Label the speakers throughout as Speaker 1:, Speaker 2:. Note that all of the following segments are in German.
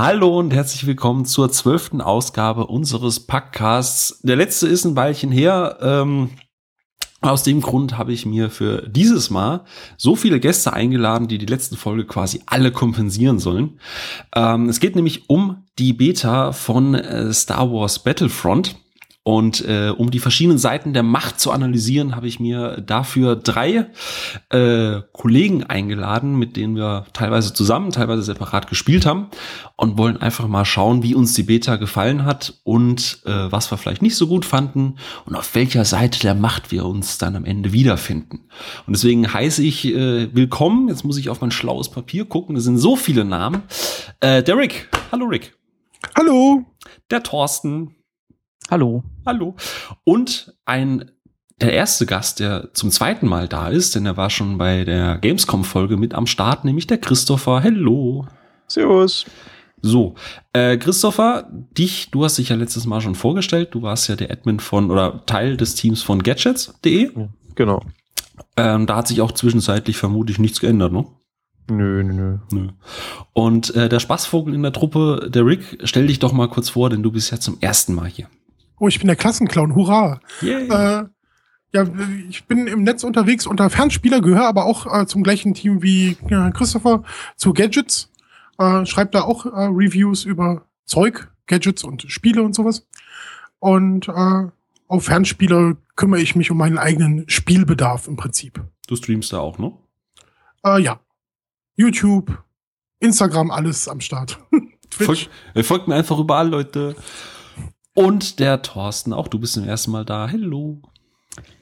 Speaker 1: Hallo und herzlich willkommen zur zwölften Ausgabe unseres Podcasts. Der letzte ist ein Weilchen her. Ähm, aus dem Grund habe ich mir für dieses Mal so viele Gäste eingeladen, die die letzten Folge quasi alle kompensieren sollen. Ähm, es geht nämlich um die Beta von äh, Star Wars Battlefront. Und äh, um die verschiedenen Seiten der Macht zu analysieren, habe ich mir dafür drei äh, Kollegen eingeladen, mit denen wir teilweise zusammen, teilweise separat gespielt haben und wollen einfach mal schauen, wie uns die Beta gefallen hat und äh, was wir vielleicht nicht so gut fanden und auf welcher Seite der Macht wir uns dann am Ende wiederfinden. Und deswegen heiße ich äh, willkommen. Jetzt muss ich auf mein schlaues Papier gucken. Es sind so viele Namen. Äh, der Rick. Hallo Rick.
Speaker 2: Hallo.
Speaker 1: Der Thorsten.
Speaker 3: Hallo.
Speaker 1: Hallo. Und ein der erste Gast, der zum zweiten Mal da ist, denn er war schon bei der Gamescom-Folge mit am Start, nämlich der Christopher. Hello.
Speaker 2: Servus.
Speaker 1: So, äh, Christopher, dich, du hast dich ja letztes Mal schon vorgestellt. Du warst ja der Admin von oder Teil des Teams von Gadgets.de.
Speaker 2: Genau.
Speaker 1: Ähm, da hat sich auch zwischenzeitlich vermutlich nichts geändert, ne?
Speaker 2: Nö, nö, nö.
Speaker 1: Nö. Und äh, der Spaßvogel in der Truppe, der Rick, stell dich doch mal kurz vor, denn du bist ja zum ersten Mal hier.
Speaker 2: Oh, ich bin der Klassenclown, hurra.
Speaker 1: Yay.
Speaker 2: Äh, ja, ich bin im Netz unterwegs unter Fernspieler, gehöre aber auch äh, zum gleichen Team wie äh, Christopher zu Gadgets. Äh, schreibt da auch äh, Reviews über Zeug, Gadgets und Spiele und sowas. Und äh, auf Fernspieler kümmere ich mich um meinen eigenen Spielbedarf im Prinzip.
Speaker 1: Du streamst da auch, ne?
Speaker 2: Äh, ja. YouTube, Instagram, alles am Start.
Speaker 1: Folgt, folgt mir einfach überall, Leute. Und der Thorsten, auch du bist zum ersten Mal da. Hello.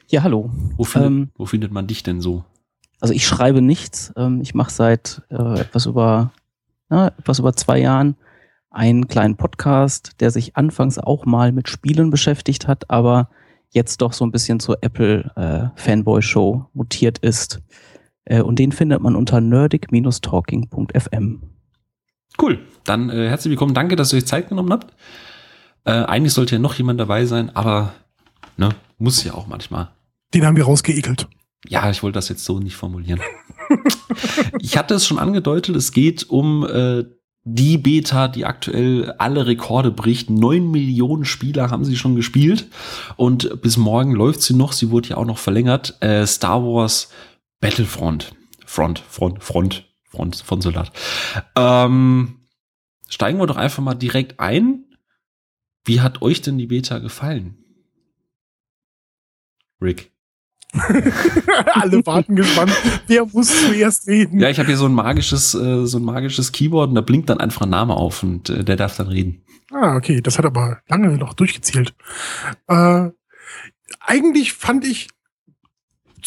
Speaker 3: Ja, hallo.
Speaker 1: Wo findet,
Speaker 3: Ähm,
Speaker 1: wo findet man dich denn so?
Speaker 3: Also ich schreibe nichts. Ähm, ich mache seit äh, etwas über na, etwas über zwei Jahren einen kleinen Podcast, der sich anfangs auch mal mit Spielen beschäftigt hat, aber jetzt doch so ein bisschen zur Apple äh, Fanboy Show mutiert ist. Äh, und den findet man unter nerdig-talking.fm.
Speaker 1: Cool. Dann äh, herzlich willkommen. Danke, dass ihr euch Zeit genommen habt. Äh, eigentlich sollte ja noch jemand dabei sein, aber ne, muss ja auch manchmal.
Speaker 2: Den haben wir rausgeekelt.
Speaker 1: Ja, ich wollte das jetzt so nicht formulieren. ich hatte es schon angedeutet, es geht um äh, die Beta, die aktuell alle Rekorde bricht. Neun Millionen Spieler haben sie schon gespielt und bis morgen läuft sie noch. Sie wurde ja auch noch verlängert. Äh, Star Wars Battlefront. Front, Front, Front, Front von Soldat. Ähm, steigen wir doch einfach mal direkt ein. Wie hat euch denn die Beta gefallen? Rick.
Speaker 2: Alle warten gespannt. Wer muss zuerst reden?
Speaker 1: Ja, ich habe hier so ein magisches, äh, so ein magisches Keyboard und da blinkt dann einfach ein Name auf und äh, der darf dann reden.
Speaker 2: Ah, okay, das hat aber lange noch durchgezählt. Äh, eigentlich fand ich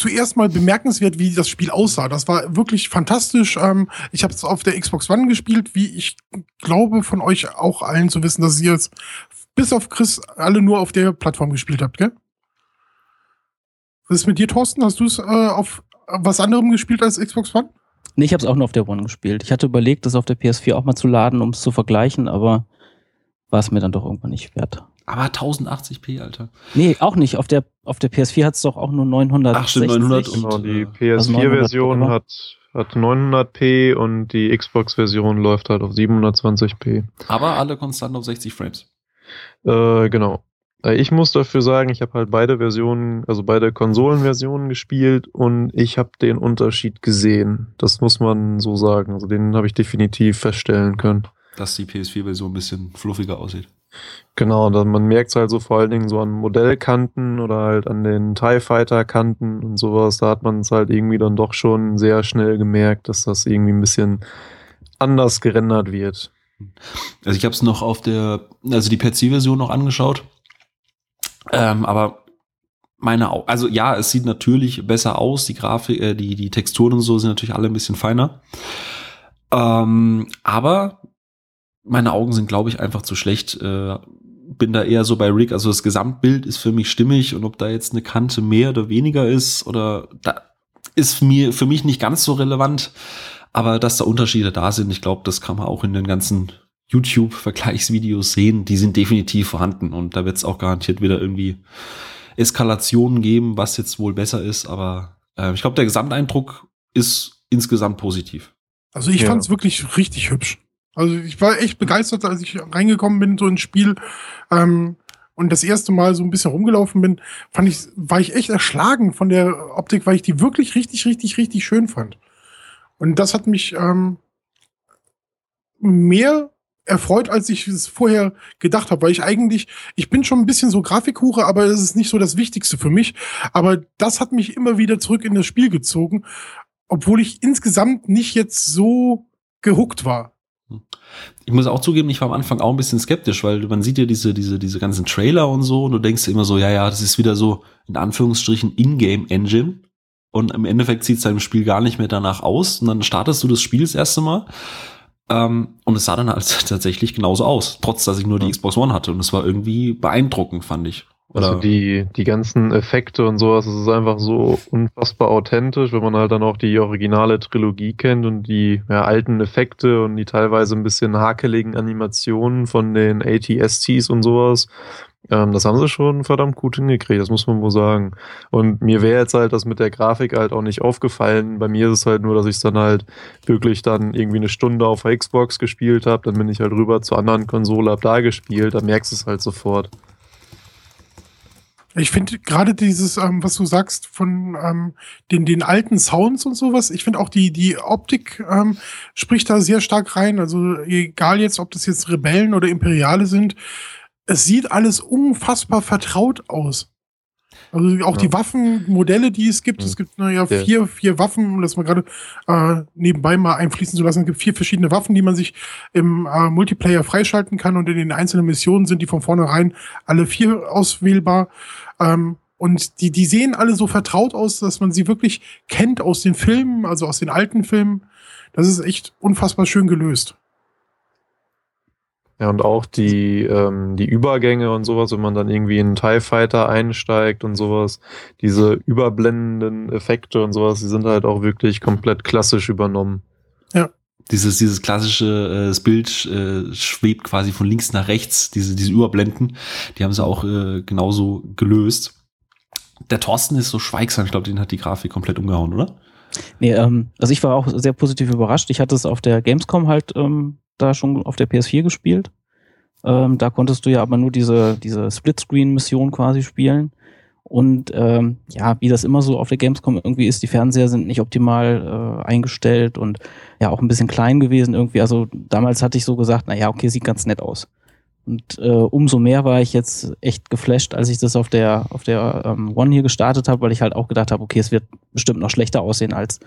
Speaker 2: zuerst mal bemerkenswert, wie das Spiel aussah. Das war wirklich fantastisch. Ähm, ich habe es auf der Xbox One gespielt, wie ich glaube von euch auch allen zu wissen, dass ihr es bis auf Chris alle nur auf der Plattform gespielt habt, gell? Was ist mit dir, Thorsten? Hast du es äh, auf was anderem gespielt als Xbox One?
Speaker 3: Nee, ich habe es auch nur auf der One gespielt. Ich hatte überlegt, das auf der PS4 auch mal zu laden, um es zu vergleichen, aber war es mir dann doch irgendwann nicht wert.
Speaker 1: Aber 1080p, Alter.
Speaker 3: Nee, auch nicht. Auf der, auf der PS4 hat es doch auch nur 900.
Speaker 1: Ach, stimmt, 900 und-
Speaker 4: Genau, die
Speaker 3: also 900
Speaker 4: PS4-Version
Speaker 3: oder?
Speaker 4: hat, hat 900p und die Xbox-Version läuft halt auf 720p.
Speaker 1: Aber alle konstant auf 60 Frames.
Speaker 4: Äh, genau. Äh, Ich muss dafür sagen, ich habe halt beide Versionen, also beide Konsolenversionen gespielt und ich habe den Unterschied gesehen. Das muss man so sagen. Also den habe ich definitiv feststellen können.
Speaker 1: Dass die PS4-Version ein bisschen fluffiger aussieht.
Speaker 4: Genau, dann man merkt es halt so vor allen Dingen so an Modellkanten oder halt an den TIE Fighter Kanten und sowas. Da hat man es halt irgendwie dann doch schon sehr schnell gemerkt, dass das irgendwie ein bisschen anders gerendert wird.
Speaker 1: Also ich habe es noch auf der, also die PC-Version noch angeschaut. Ähm, aber meine, also ja, es sieht natürlich besser aus. Die Grafik, äh, die, die Texturen und so sind natürlich alle ein bisschen feiner. Ähm, aber meine Augen sind, glaube ich, einfach zu schlecht. Äh, bin da eher so bei Rick. Also das Gesamtbild ist für mich stimmig und ob da jetzt eine Kante mehr oder weniger ist oder da ist mir für mich nicht ganz so relevant. Aber dass da Unterschiede da sind, ich glaube, das kann man auch in den ganzen YouTube-Vergleichsvideos sehen. Die sind definitiv vorhanden und da wird es auch garantiert wieder irgendwie Eskalationen geben, was jetzt wohl besser ist. Aber äh, ich glaube, der Gesamteindruck ist insgesamt positiv.
Speaker 2: Also ich
Speaker 4: Ja.
Speaker 2: fand es wirklich richtig hübsch. Also ich war echt begeistert, als ich reingekommen bin, so ins Spiel. Ähm, und das erste Mal so ein bisschen rumgelaufen bin, fand ich, war ich echt erschlagen von der Optik, weil ich die wirklich richtig, richtig, richtig schön fand. Und das hat mich ähm, mehr erfreut, als ich es vorher gedacht habe, weil ich eigentlich, ich bin schon ein bisschen so Grafikhure, aber es ist nicht so das Wichtigste für mich. Aber das hat mich immer wieder zurück in das Spiel gezogen, obwohl ich insgesamt nicht jetzt so gehuckt war.
Speaker 1: Ich muss auch zugeben, ich war am Anfang auch ein bisschen skeptisch, weil man sieht ja diese, diese, diese ganzen Trailer und so und du denkst immer so, ja, ja, das ist wieder so, in Anführungsstrichen, Ingame-Engine. Und im Endeffekt sieht es deinem Spiel gar nicht mehr danach aus. Und dann startest du das Spiel das erste Mal. Ähm, und es sah dann halt tatsächlich genauso aus, trotz dass ich nur die Xbox One hatte. Und es war irgendwie beeindruckend, fand ich.
Speaker 4: Also die, die ganzen Effekte und sowas, es ist einfach so unfassbar authentisch, wenn man halt dann auch die originale Trilogie kennt und die ja, alten Effekte und die teilweise ein bisschen hakeligen Animationen von den ATSTs und sowas. Ähm, das haben sie schon verdammt gut hingekriegt, das muss man wohl sagen. Und mir wäre jetzt halt das mit der Grafik halt auch nicht aufgefallen. Bei mir ist es halt nur, dass ich es dann halt wirklich dann irgendwie eine Stunde auf der Xbox gespielt habe, dann bin ich halt rüber zur anderen Konsole, hab da gespielt, da merkst du es halt sofort.
Speaker 2: Ich finde gerade dieses, ähm, was du sagst, von ähm, den, den alten Sounds und sowas, ich finde auch die, die Optik ähm, spricht da sehr stark rein. Also egal jetzt, ob das jetzt Rebellen oder Imperiale sind, es sieht alles unfassbar vertraut aus. Also auch ja. die Waffenmodelle, die es gibt, mhm. es gibt naja vier, vier Waffen, um das mal gerade äh, nebenbei mal einfließen zu lassen. Es gibt vier verschiedene Waffen, die man sich im äh, Multiplayer freischalten kann und in den einzelnen Missionen sind die von vornherein alle vier auswählbar. Ähm, und die, die sehen alle so vertraut aus, dass man sie wirklich kennt aus den Filmen, also aus den alten Filmen. Das ist echt unfassbar schön gelöst.
Speaker 4: Ja, und auch die, ähm, die Übergänge und sowas, wenn man dann irgendwie in einen TIE Fighter einsteigt und sowas, diese überblendenden Effekte und sowas, die sind halt auch wirklich komplett klassisch übernommen.
Speaker 1: Ja. Dieses, dieses klassische, äh, das Bild äh, schwebt quasi von links nach rechts, diese, diese Überblenden, die haben sie auch äh, genauso gelöst. Der Thorsten ist so schweigsam, ich glaube, den hat die Grafik komplett umgehauen, oder?
Speaker 3: Nee, ähm, also ich war auch sehr positiv überrascht. Ich hatte es auf der Gamescom halt ähm, da schon auf der PS4 gespielt. Ähm, da konntest du ja aber nur diese, diese Splitscreen-Mission quasi spielen. Und ähm, ja, wie das immer so auf der Gamescom irgendwie ist, die Fernseher sind nicht optimal äh, eingestellt und ja auch ein bisschen klein gewesen irgendwie. Also damals hatte ich so gesagt, na ja, okay, sieht ganz nett aus. Und äh, umso mehr war ich jetzt echt geflasht, als ich das auf der auf der ähm, One hier gestartet habe, weil ich halt auch gedacht habe, okay, es wird bestimmt noch schlechter aussehen als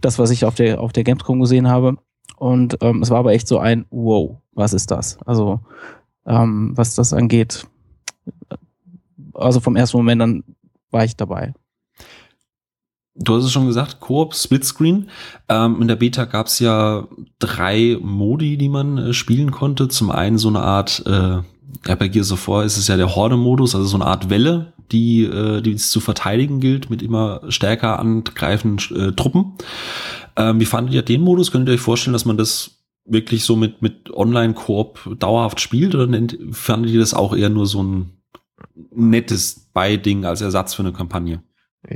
Speaker 3: das, was ich auf der auf der Gamescom gesehen habe. Und ähm, es war aber echt so ein Wow, was ist das? Also, ähm, was das angeht, also vom ersten Moment an war ich dabei.
Speaker 1: Du hast es schon gesagt, Koop, Splitscreen. Ähm, in der Beta gab es ja drei Modi, die man äh, spielen konnte. Zum einen so eine Art, äh, bei Gears of War ist es ja der Horde-Modus, also so eine Art Welle, die, äh, die es zu verteidigen gilt mit immer stärker angreifenden äh, Truppen. Ähm, wie fandet ihr den Modus? Könnt ihr euch vorstellen, dass man das wirklich so mit, mit Online-Koop dauerhaft spielt oder fandet ihr das auch eher nur so ein nettes Beiding als Ersatz für eine Kampagne?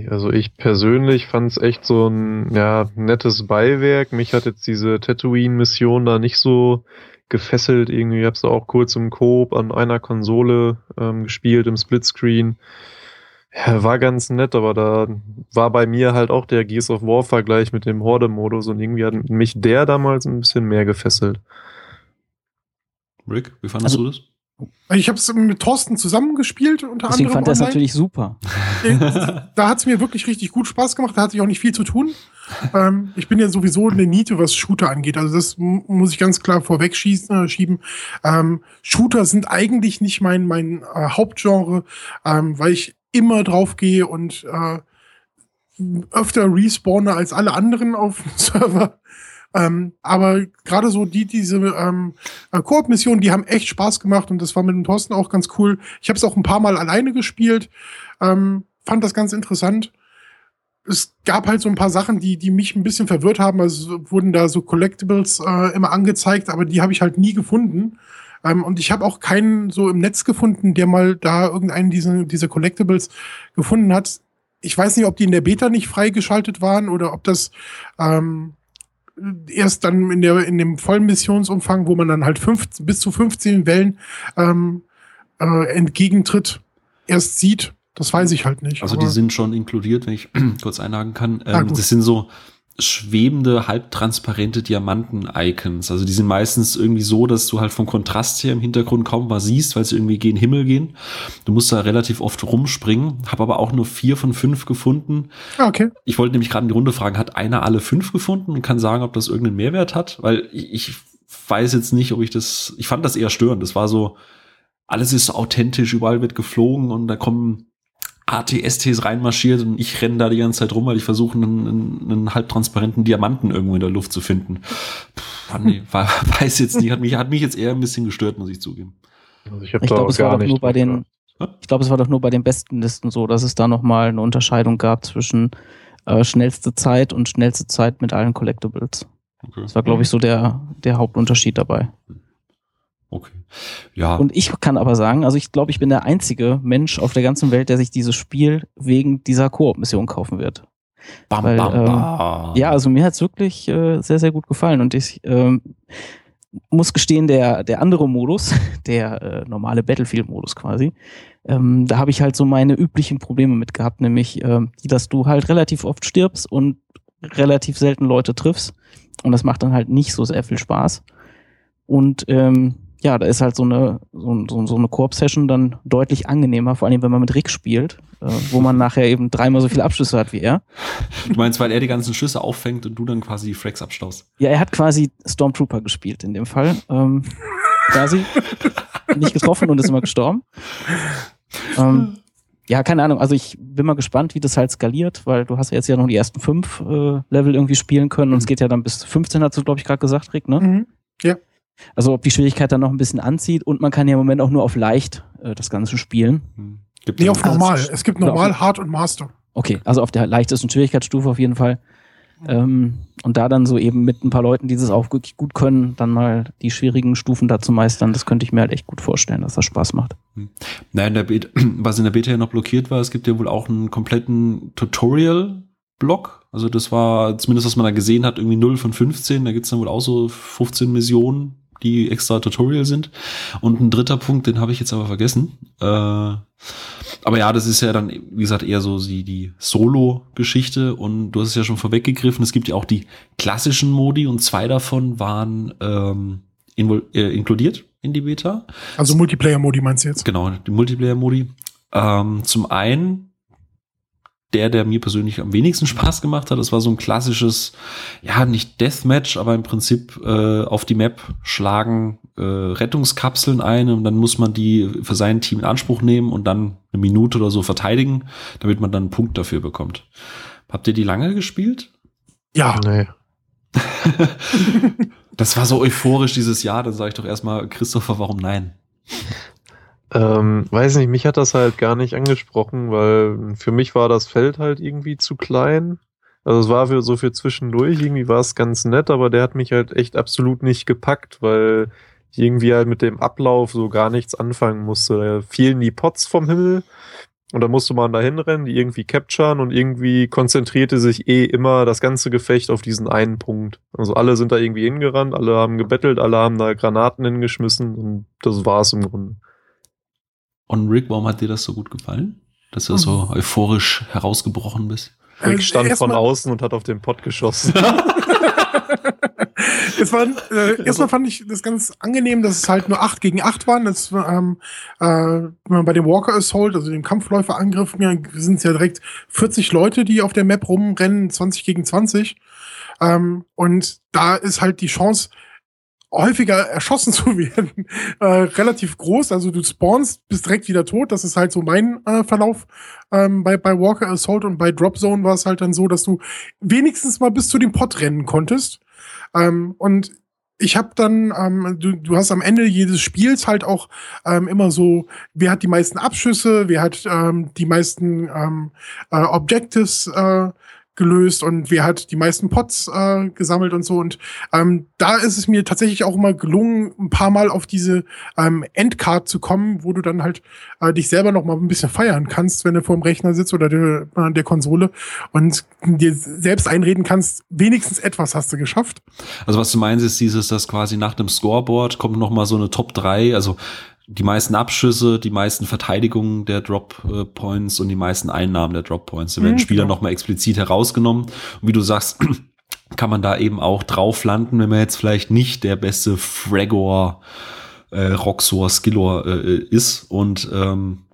Speaker 4: Also ich persönlich fand es echt so ein ja, nettes Beiwerk. Mich hat jetzt diese Tatooine-Mission da nicht so gefesselt. Irgendwie Ich habe es auch kurz im Coop an einer Konsole ähm, gespielt, im Splitscreen. Ja, war ganz nett, aber da war bei mir halt auch der Gears of War Vergleich mit dem Horde-Modus und irgendwie hat mich der damals ein bisschen mehr gefesselt.
Speaker 1: Rick, wie fandest also, du das?
Speaker 2: Ich habe es mit Thorsten zusammengespielt, unter
Speaker 3: Deswegen anderem. Deswegen fand er es natürlich super.
Speaker 2: da hat es mir wirklich richtig gut Spaß gemacht. Da hatte ich auch nicht viel zu tun. ähm, ich bin ja sowieso eine Niete, was Shooter angeht. Also das muss ich ganz klar vorweg schießen, äh, schieben. Ähm, Shooter sind eigentlich nicht mein, mein äh, Hauptgenre, ähm, weil ich immer drauf gehe und äh, öfter respawne als alle anderen auf dem Server. Ähm, aber gerade so die, diese ähm, äh, Koop-Missionen, die haben echt Spaß gemacht und das war mit dem Thorsten auch ganz cool. Ich habe es auch ein paar Mal alleine gespielt, ähm, fand das ganz interessant. Es gab halt so ein paar Sachen, die, die mich ein bisschen verwirrt haben. Also wurden da so Collectibles äh, immer angezeigt, aber die habe ich halt nie gefunden. Ähm, und ich habe auch keinen so im Netz gefunden, der mal da irgendeinen dieser diese Collectibles gefunden hat. Ich weiß nicht, ob die in der Beta nicht freigeschaltet waren oder ob das ähm, erst dann in, der, in dem vollen Missionsumfang, wo man dann halt fünf, bis zu 15 Wellen ähm, äh, entgegentritt, erst sieht. Das weiß ich halt nicht.
Speaker 1: Also die sind schon inkludiert, wenn ich kurz einhaken kann. Ähm, das sind so schwebende, halbtransparente Diamanten-Icons. Also die sind meistens irgendwie so, dass du halt vom Kontrast her im Hintergrund kaum was siehst, weil sie irgendwie gen Himmel gehen. Du musst da relativ oft rumspringen. Habe aber auch nur vier von fünf gefunden.
Speaker 2: ah, okay.
Speaker 1: Ich wollte nämlich gerade in die Runde fragen, hat einer alle fünf gefunden und kann sagen, ob das irgendeinen Mehrwert hat? Weil ich, ich weiß jetzt nicht, ob ich das, ich fand das eher störend. Das war so, alles ist so authentisch, überall wird geflogen und da kommen ATSTs reinmarschiert und ich renne da die ganze Zeit rum, weil ich versuche, einen, einen, einen halbtransparenten Diamanten irgendwo in der Luft zu finden. Puh, war, weiß jetzt nicht, hat mich, hat mich jetzt eher ein bisschen gestört, muss ich zugeben.
Speaker 4: Also ich
Speaker 3: Ich glaube, es war doch nur bei den, ich glaube, es war doch nur bei den besten Listen so, dass es da nochmal eine Unterscheidung gab zwischen äh, schnellste Zeit und schnellste Zeit mit allen Collectibles.
Speaker 1: Okay.
Speaker 3: Das war, glaube ich, so der, der Hauptunterschied dabei.
Speaker 1: Okay. Ja.
Speaker 3: Und ich kann aber sagen, also ich glaube, ich bin der einzige Mensch auf der ganzen Welt, der sich dieses Spiel wegen dieser Koop-Mission kaufen wird.
Speaker 1: bam,
Speaker 3: weil,
Speaker 1: bam,
Speaker 3: ähm,
Speaker 1: bam.
Speaker 3: Ja, also mir hat's wirklich äh, sehr, sehr gut gefallen. Und ich ähm, muss gestehen, der, der andere Modus, der äh, normale Battlefield-Modus quasi, ähm, da habe ich halt so meine üblichen Probleme mit gehabt, nämlich, ähm, die, dass du halt relativ oft stirbst und relativ selten Leute triffst. Und das macht dann halt nicht so sehr viel Spaß. Und ähm, ja, da ist halt so eine, so, so, so eine Koop-Session dann deutlich angenehmer, vor allem wenn man mit Rick spielt, äh, wo man nachher eben dreimal so viele Abschlüsse hat wie er.
Speaker 1: Du meinst, weil er die ganzen Schüsse auffängt und du dann quasi die Fracks abstaust.
Speaker 3: Ja, er hat quasi Stormtrooper gespielt in dem Fall. Ähm, quasi. Nicht getroffen und ist immer gestorben. Ähm, ja, keine Ahnung. Also ich bin mal gespannt, wie das halt skaliert, weil du hast ja jetzt ja noch die ersten fünf äh, Level irgendwie spielen können und es geht ja dann bis 15, hast du, glaube ich, gerade gesagt, Rick, ne?
Speaker 2: Mhm.
Speaker 3: Also ob die Schwierigkeit dann noch ein bisschen anzieht und man kann ja im Moment auch nur auf leicht äh, das Ganze spielen.
Speaker 1: Hm. Gibt
Speaker 2: Nee, auf normal. Es gibt normal,
Speaker 3: auf-
Speaker 2: Hard und Master.
Speaker 3: Okay, also auf der leichtesten Schwierigkeitsstufe auf jeden Fall. Ähm, und da dann so eben mit ein paar Leuten, die das auch wirklich gut können, dann mal die schwierigen Stufen da zu meistern, das könnte ich mir halt echt gut vorstellen, dass das Spaß macht.
Speaker 1: Nein, in der Beta, was in der Beta ja noch blockiert war, es gibt ja wohl auch einen kompletten Tutorial-Block. Also das war, zumindest was man da gesehen hat, irgendwie 0 von 15. Da gibt's dann wohl auch so 15 Missionen, die extra Tutorial sind. Und ein dritter Punkt, den habe ich jetzt aber vergessen. Äh, aber ja, das ist ja dann, wie gesagt, eher so die, die Solo-Geschichte. Und du hast es ja schon vorweggegriffen, es gibt ja auch die klassischen Modi und zwei davon waren ähm, äh, inkludiert in die Beta.
Speaker 2: Also Multiplayer-Modi meinst du jetzt?
Speaker 1: Genau, die Multiplayer-Modi. Ähm, zum einen der, der mir persönlich am wenigsten Spaß gemacht hat, das war so ein klassisches, ja, nicht Deathmatch, aber im Prinzip äh, auf die Map schlagen äh, Rettungskapseln ein und dann muss man die für sein Team in Anspruch nehmen und dann eine Minute oder so verteidigen, damit man dann einen Punkt dafür bekommt. Habt ihr die lange gespielt?
Speaker 2: Ja.
Speaker 4: Nee.
Speaker 1: Das war so euphorisch dieses Jahr, dann sage ich doch erstmal, Christopher, warum nein?
Speaker 4: Ähm, weiß nicht, mich hat das halt gar nicht angesprochen, weil für mich war das Feld halt irgendwie zu klein. Also es war für so für zwischendurch, irgendwie war es ganz nett, aber der hat mich halt echt absolut nicht gepackt, weil ich irgendwie halt mit dem Ablauf so gar nichts anfangen musste. Da fielen die Pots vom Himmel und da musste man da hinrennen, die irgendwie capturen und irgendwie konzentrierte sich eh immer das ganze Gefecht auf diesen einen Punkt. Also alle sind da irgendwie hingerannt, alle haben gebettelt, alle haben da Granaten hingeschmissen und das war's im Grunde.
Speaker 1: Und Rick, warum hat dir das so gut gefallen? Dass du so euphorisch herausgebrochen bist?
Speaker 4: Rick
Speaker 2: Äh,
Speaker 4: stand von außen und hat auf den Pott geschossen.
Speaker 2: es war, äh, erstmal fand ich das ganz angenehm, dass es halt nur 8 gegen 8 waren. Das, ähm, äh, wenn man bei dem Walker Assault, also dem Kampfläuferangriff, mir sind es ja direkt 40 Leute, die auf der Map rumrennen, 20 gegen 20. Ähm, und da ist halt die Chance, häufiger erschossen zu werden, äh, relativ groß. Also du spawnst, bist direkt wieder tot. Das ist halt so mein äh, Verlauf. Ähm, bei, bei Walker Assault und bei Drop Zone war es halt dann so, dass du wenigstens mal bis zu dem Pot rennen konntest. Ähm, und ich habe dann, ähm, du, du hast am Ende jedes Spiels halt auch ähm, immer so, wer hat die meisten Abschüsse, wer hat ähm, die meisten ähm, äh, Objectives äh, gelöst und wer hat die meisten Pots äh, gesammelt und so. Und ähm, da ist es mir tatsächlich auch immer gelungen, ein paar Mal auf diese ähm, Endcard zu kommen, wo du dann halt äh, dich selber noch mal ein bisschen feiern kannst, wenn du vor dem Rechner sitzt oder der, äh, der Konsole und dir selbst einreden kannst, wenigstens etwas hast du geschafft.
Speaker 1: Also was du meinst, ist dieses, dass quasi nach dem Scoreboard kommt noch mal so eine Top 3, also die meisten Abschüsse, die meisten Verteidigungen der Drop Points und die meisten Einnahmen der Drop Points. Da werden mhm, Spieler genau. nochmal explizit herausgenommen. Und wie du sagst, kann man da eben auch drauf landen, wenn man jetzt vielleicht nicht der beste Fragor, äh, Roxor, Skillor äh, ist. Und ähm,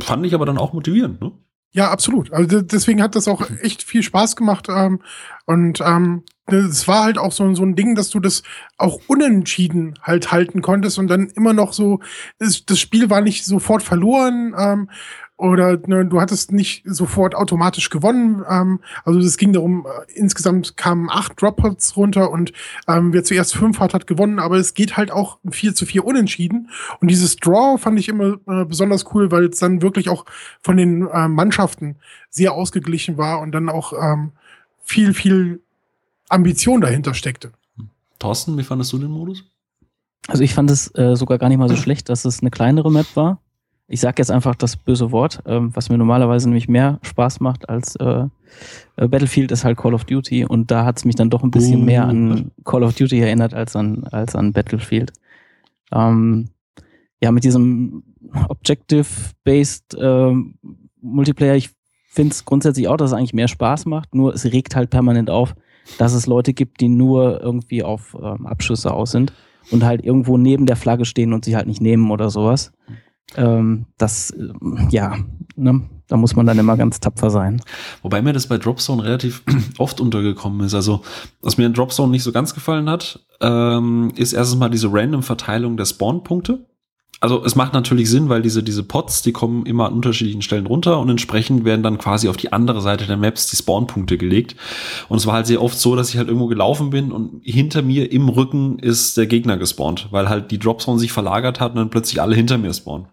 Speaker 1: fand ich aber dann auch motivierend. Ne?
Speaker 2: Ja, absolut. Also deswegen hat das auch echt viel Spaß gemacht. Ähm, und ähm, es war halt auch so, so ein Ding, dass du das auch unentschieden halt halten konntest und dann immer noch so, das, Spiel war nicht sofort verloren ähm, oder ne, du hattest nicht sofort automatisch gewonnen. Ähm, also es ging darum, äh, insgesamt kamen acht Dropouts runter und ähm, wer zuerst fünf hat, hat gewonnen, aber es geht halt auch 4 zu 4 unentschieden. Und dieses Draw fand ich immer äh, besonders cool, weil es dann wirklich auch von den äh, Mannschaften sehr ausgeglichen war und dann auch ähm, viel, viel Ambition dahinter steckte.
Speaker 1: Thorsten, wie fandest du den Modus?
Speaker 3: Also ich fand es äh, sogar gar nicht mal so schlecht, dass es eine kleinere Map war. Ich sage jetzt einfach das böse Wort, ähm, was mir normalerweise nämlich mehr Spaß macht als äh, äh Battlefield ist halt Call of Duty und da hat es mich dann doch ein bisschen mehr an Call of Duty erinnert als an, als an Battlefield. Ähm, ja, mit diesem Objective-Based äh, Multiplayer, ich finde es grundsätzlich auch, dass es eigentlich mehr Spaß macht, nur es regt halt permanent auf, dass es Leute gibt, die nur irgendwie auf ähm, Abschüsse aus sind und halt irgendwo neben der Flagge stehen und sich halt nicht nehmen oder sowas. Ähm, das, äh, ja, ne, da muss man dann immer ganz tapfer sein.
Speaker 1: Wobei mir das bei Dropzone relativ oft untergekommen ist. Also, was mir in Dropzone nicht so ganz gefallen hat, ähm, ist erstens mal diese random Verteilung der Spawn-Punkte also es macht natürlich Sinn, weil diese, diese Pots, die kommen immer an unterschiedlichen Stellen runter und entsprechend werden dann quasi auf die andere Seite der Maps die Spawnpunkte gelegt. Und es war halt sehr oft so, dass ich halt irgendwo gelaufen bin und hinter mir im Rücken ist der Gegner gespawnt, weil halt die Dropzone sich verlagert hat und dann plötzlich alle hinter mir spawnen.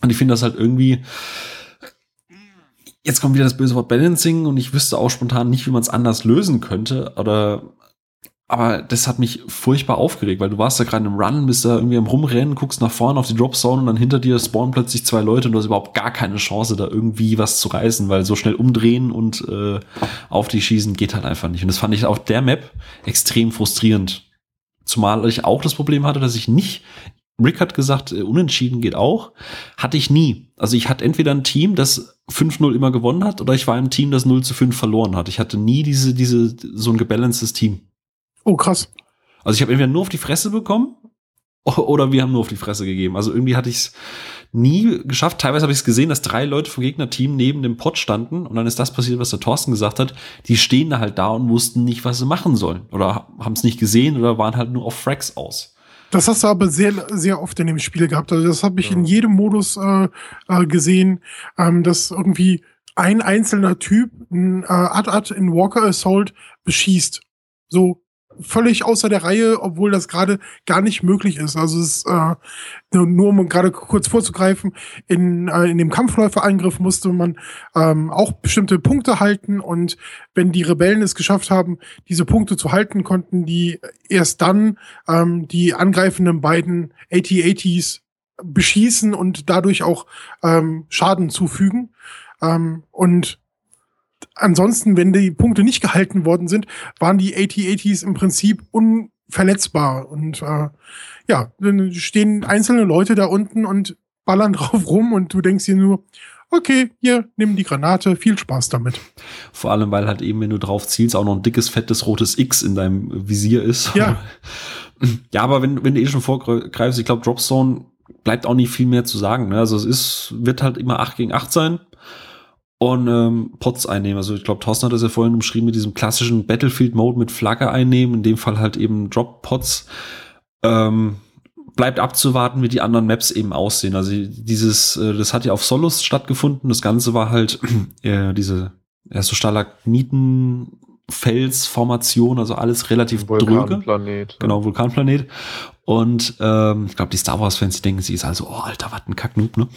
Speaker 1: Und ich finde das halt irgendwie, jetzt kommt wieder das böse Wort Balancing und ich wüsste auch spontan nicht, wie man es anders lösen könnte. Oder aber das hat mich furchtbar aufgeregt, weil du warst da gerade im Run, bist da irgendwie am Rumrennen, guckst nach vorne auf die Dropzone und dann hinter dir spawnen plötzlich zwei Leute und du hast überhaupt gar keine Chance, da irgendwie was zu reißen, weil so schnell umdrehen und äh, auf die schießen geht halt einfach nicht. Und das fand ich auf der Map extrem frustrierend. Zumal ich auch das Problem hatte, dass ich nicht Rick hat gesagt, äh, unentschieden geht auch. Hatte ich nie. Also ich hatte entweder ein Team, das 5-0 immer gewonnen hat, oder ich war im Team, das 0 zu 5 verloren hat. Ich hatte nie diese, diese, so ein gebalancedes Team.
Speaker 2: Oh, krass.
Speaker 1: Also ich habe entweder nur auf die Fresse bekommen oder wir haben nur auf die Fresse gegeben. Also irgendwie hatte ich es nie geschafft. Teilweise habe ich es gesehen, dass drei Leute vom Gegnerteam neben dem Pot standen und dann ist das passiert, was der Thorsten gesagt hat. Die stehen da halt da und wussten nicht, was sie machen sollen oder haben es nicht gesehen oder waren halt nur auf Fracks aus.
Speaker 2: Das hast du aber sehr, sehr oft in dem Spiel gehabt. Also das habe ich ja. in jedem Modus äh, äh, gesehen, ähm, dass irgendwie ein einzelner Typ ein äh, Ad-Ad in Walker Assault beschießt. So, völlig außer der Reihe, obwohl das gerade gar nicht möglich ist. Also es äh, nur um gerade kurz vorzugreifen, in, äh, in dem Kampfläuferangriff musste man ähm, auch bestimmte Punkte halten und wenn die Rebellen es geschafft haben, diese Punkte zu halten, konnten die erst dann ähm, die angreifenden beiden AT-ATs beschießen und dadurch auch ähm, Schaden zufügen. Ähm, und ansonsten, wenn die Punkte nicht gehalten worden sind, waren die AT-ATs im Prinzip unverletzbar. Und äh, ja, dann stehen einzelne Leute da unten und ballern drauf rum und du denkst dir nur, okay, hier, nimm die Granate, viel Spaß damit.
Speaker 1: Vor allem, weil halt eben, wenn du drauf zielst, auch noch ein dickes, fettes, rotes X in deinem Visier ist.
Speaker 2: Ja.
Speaker 1: ja, aber wenn, wenn du eh schon vorgreifst, ich glaube, Dropzone bleibt auch nicht viel mehr zu sagen. Ne? Also es ist, wird halt immer 8 gegen 8 sein und ähm, Pots einnehmen. Also ich glaube, Thorsten hat das ja vorhin umschrieben mit diesem klassischen Battlefield-Mode mit Flagge einnehmen, in dem Fall halt eben Drop-Pots. Ähm, bleibt abzuwarten, wie die anderen Maps eben aussehen. Also dieses, äh, das hat ja auf Solos stattgefunden. Das Ganze war halt äh, diese ja, so Stalagniten Felsformation, also alles relativ
Speaker 4: Vulkanplanet.
Speaker 1: dröge. Genau, Vulkanplanet. Und ähm, ich glaube, die Star Wars-Fans, die denken sich, ist also, oh, Alter, was ein Kacknoob, ne?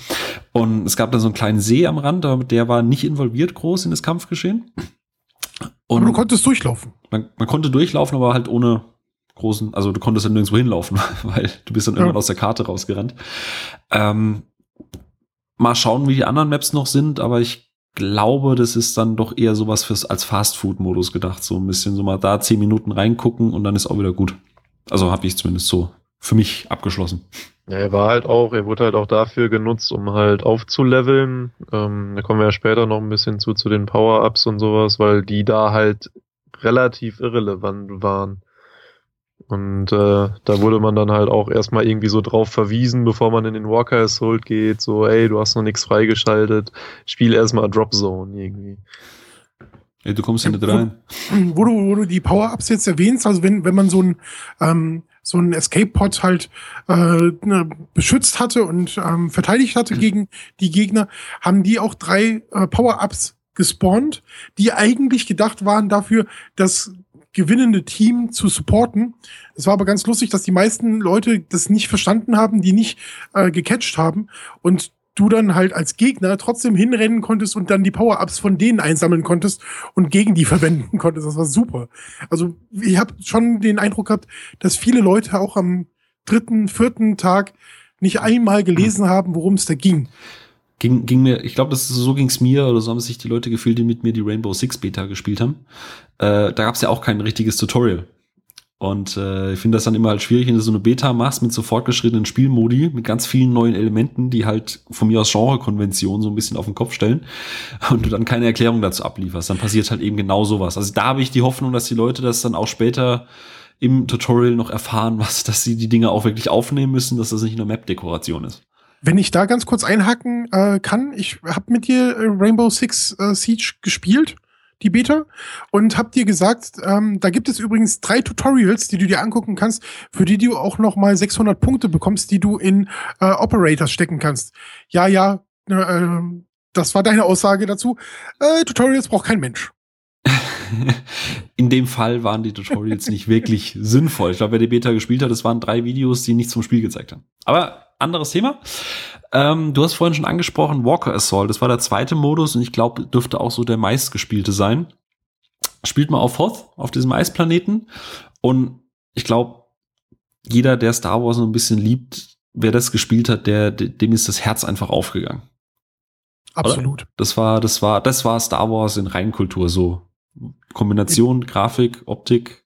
Speaker 1: Und es gab dann so einen kleinen See am Rand, aber der war nicht involviert groß in das Kampfgeschehen. Und
Speaker 2: Aber du konntest durchlaufen.
Speaker 1: man, man konnte durchlaufen, aber halt ohne großen, also du konntest dann nirgendwo hinlaufen, weil du bist dann
Speaker 2: Ja.
Speaker 1: irgendwann aus der Karte rausgerannt. Ähm, mal schauen, wie die anderen Maps noch sind, aber ich glaube, das ist dann doch eher sowas fürs als Fast-Food-Modus gedacht. So ein bisschen so mal da zehn Minuten reingucken und dann ist auch wieder gut. Also habe ich zumindest so für mich abgeschlossen.
Speaker 4: Ja, er war halt auch, er wurde halt auch dafür genutzt, um halt aufzuleveln. Ähm, da kommen wir ja später noch ein bisschen zu, zu den Power-Ups und sowas, weil die da halt relativ irrelevant waren. Und äh, da wurde man dann halt auch erstmal irgendwie so drauf verwiesen, bevor man in den Walker Assault geht, so, ey, du hast noch nichts freigeschaltet, spiel erstmal Drop Zone irgendwie.
Speaker 1: Ey, du kommst ja nicht rein.
Speaker 2: wo du, wo du die Power-Ups jetzt erwähnst, also wenn, wenn man so ein, ähm, so ein Escape-Pod halt äh, ne, beschützt hatte und ähm, verteidigt hatte gegen die Gegner, haben die auch drei äh, Power-Ups gespawnt, die eigentlich gedacht waren dafür, das gewinnende Team zu supporten. Es war aber ganz lustig, dass die meisten Leute das nicht verstanden haben, die nicht äh, gecatcht haben und du dann halt als Gegner trotzdem hinrennen konntest und dann die Power-Ups von denen einsammeln konntest und gegen die verwenden konntest. Das war super. Also ich habe schon den Eindruck gehabt, dass viele Leute auch am dritten, vierten Tag nicht einmal gelesen haben, worum es da ging.
Speaker 1: Ging, ging mir, ich glaube, das ist, so ging's mir oder so haben sich die Leute gefühlt, die mit mir die Rainbow Six Beta gespielt haben. Äh, da gab's ja auch kein richtiges Tutorial. Und äh, ich finde das dann immer halt schwierig, wenn du so eine Beta machst mit so fortgeschrittenen Spielmodi, mit ganz vielen neuen Elementen, die halt von mir aus Genrekonventionen so ein bisschen auf den Kopf stellen und du dann keine Erklärung dazu ablieferst. Dann passiert halt eben genau sowas. Also da habe ich die Hoffnung, dass die Leute das dann auch später im Tutorial noch erfahren, was, dass sie die Dinge auch wirklich aufnehmen müssen, dass das nicht nur Map-Dekoration ist.
Speaker 2: Wenn ich da ganz kurz einhaken äh, kann, ich habe mit dir äh, Rainbow Six äh, Siege gespielt, die Beta, und hab dir gesagt, ähm, da gibt es übrigens drei Tutorials, die du dir angucken kannst, für die du auch noch mal 600 Punkte bekommst, die du in äh, Operators stecken kannst. Ja, ja, äh, das war deine Aussage dazu. Äh, Tutorials braucht kein Mensch.
Speaker 1: In dem Fall waren die Tutorials nicht wirklich sinnvoll. Ich glaube, wer die Beta gespielt hat, es waren drei Videos, die nichts zum Spiel gezeigt haben. Aber anderes Thema. Ähm, du hast vorhin schon angesprochen, Walker Assault. Das war der zweite Modus und ich glaube, dürfte auch so der meistgespielte sein. Spielt man auf Hoth, auf diesem Eisplaneten. Und ich glaube, jeder, der Star Wars so ein bisschen liebt, wer das gespielt hat, der, dem ist das Herz einfach aufgegangen.
Speaker 2: Absolut.
Speaker 1: Das war, das war, das war Star Wars in Reinkultur so. Kombination, Grafik, Optik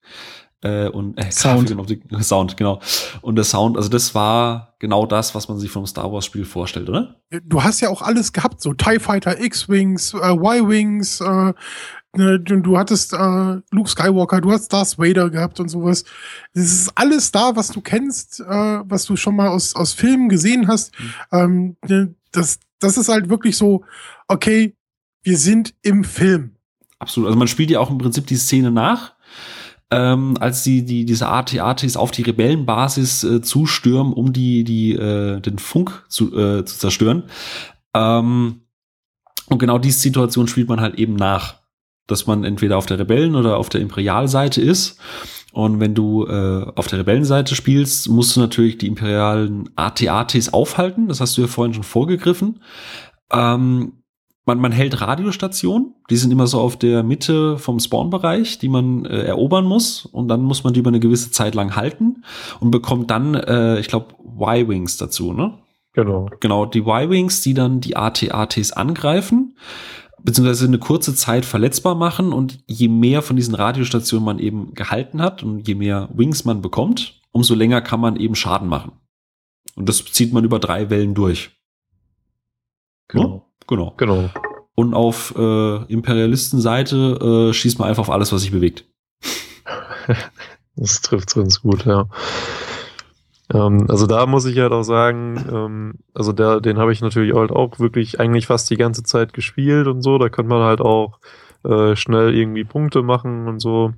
Speaker 1: äh, und äh,
Speaker 3: Sound.
Speaker 1: Grafik und Optik, Sound, genau. Und der Sound, also das war genau das, was man sich vom Star Wars Spiel vorstellt, oder?
Speaker 2: Du hast ja auch alles gehabt, so TIE Fighter, X-Wings, äh, Y-Wings, äh, ne, du, du hattest äh, Luke Skywalker, du hast Darth Vader gehabt und sowas. Das ist alles da, was du kennst, äh, was du schon mal aus, aus Filmen gesehen hast. Ähm, ne, das, das ist halt wirklich so, okay, wir sind im Film.
Speaker 1: Absolut. Also man spielt ja auch im Prinzip die Szene nach. Ähm, als die, die, diese AT-ATs auf die Rebellenbasis äh, zustürmen, um die, die, äh, den Funk zu, äh, zu zerstören. Ähm, und genau diese Situation spielt man halt eben nach. Dass man entweder auf der Rebellen- oder auf der Imperialseite ist. Und wenn du äh, auf der Rebellenseite spielst, musst du natürlich die imperialen AT-ATs aufhalten. Das hast du ja vorhin schon vorgegriffen. Ähm, man, man hält Radiostationen, die sind immer so auf der Mitte vom Spawn-Bereich, die man äh, erobern muss. Und dann muss man die über eine gewisse Zeit lang halten und bekommt dann, äh, ich glaube, Y-Wings dazu, ne?
Speaker 4: Genau.
Speaker 1: Genau, die Y-Wings, die dann die AT-ATs angreifen, beziehungsweise eine kurze Zeit verletzbar machen. Und je mehr von diesen Radiostationen man eben gehalten hat und je mehr Wings man bekommt, umso länger kann man eben Schaden machen. Und das zieht man über drei Wellen durch.
Speaker 4: Genau.
Speaker 1: Genau.
Speaker 4: Genau.
Speaker 1: Und auf äh, Imperialistenseite äh, schießt man einfach auf alles, was sich bewegt.
Speaker 4: Das trifft ganz gut, ja. Ähm, also da muss ich halt auch sagen, ähm, also der, den habe ich natürlich halt auch wirklich eigentlich fast die ganze Zeit gespielt und so. Da könnte man halt auch äh, schnell irgendwie Punkte machen und so.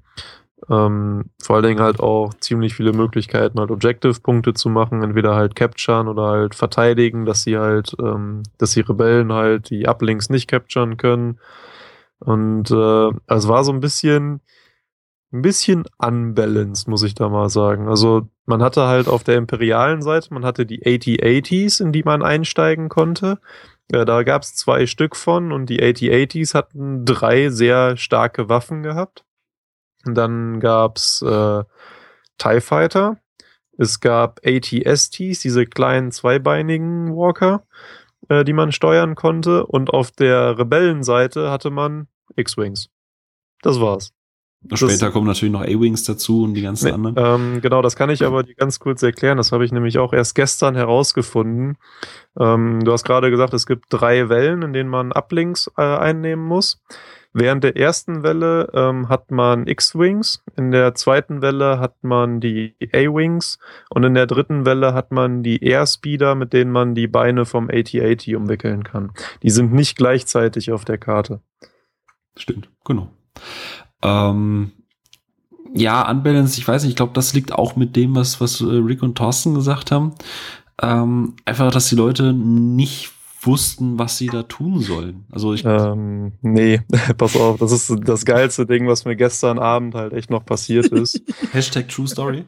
Speaker 4: Ähm, vor allen Dingen halt auch ziemlich viele Möglichkeiten, halt Objective-Punkte zu machen, entweder halt capturen oder halt verteidigen, dass sie halt, ähm, dass die Rebellen halt die Uplinks nicht capturen können. Und äh, also war so ein bisschen, ein bisschen unbalanced, muss ich da mal sagen. Also man hatte halt auf der imperialen Seite, man hatte die AT-80s, in die man einsteigen konnte. Ja, da gab es zwei Stück von und die AT-80s hatten drei sehr starke Waffen gehabt. Dann gab's äh, TIE Fighter. Es gab AT-STs, diese kleinen zweibeinigen Walker, äh, die man steuern konnte. Und auf der Rebellenseite hatte man X-Wings. Das war's.
Speaker 1: Später
Speaker 4: Das-
Speaker 1: kommen natürlich noch A-Wings dazu und die ganzen
Speaker 4: Nee,
Speaker 1: anderen.
Speaker 4: ähm, genau, das kann ich aber dir ganz kurz erklären. Das habe ich nämlich auch erst gestern herausgefunden. Ähm, du hast gerade gesagt, es gibt drei Wellen, in denen man Uplinks äh, einnehmen muss. Während der ersten Welle ähm, hat man X-Wings, in der zweiten Welle hat man die A-Wings und in der dritten Welle hat man die Airspeeder, mit denen man die Beine vom AT-AT umwickeln kann. Die sind nicht gleichzeitig auf der Karte.
Speaker 1: Stimmt, genau. Ähm, ja, Unbalanced, ich weiß nicht, ich glaube, das liegt auch mit dem, was, was äh, Rick und Thorsten gesagt haben. Ähm, einfach, dass die Leute nicht wussten, was sie da tun sollen. Also ich,
Speaker 4: Ähm, nee, pass auf, das ist das geilste Ding, was mir gestern Abend halt echt noch passiert ist.
Speaker 1: Hashtag True Story.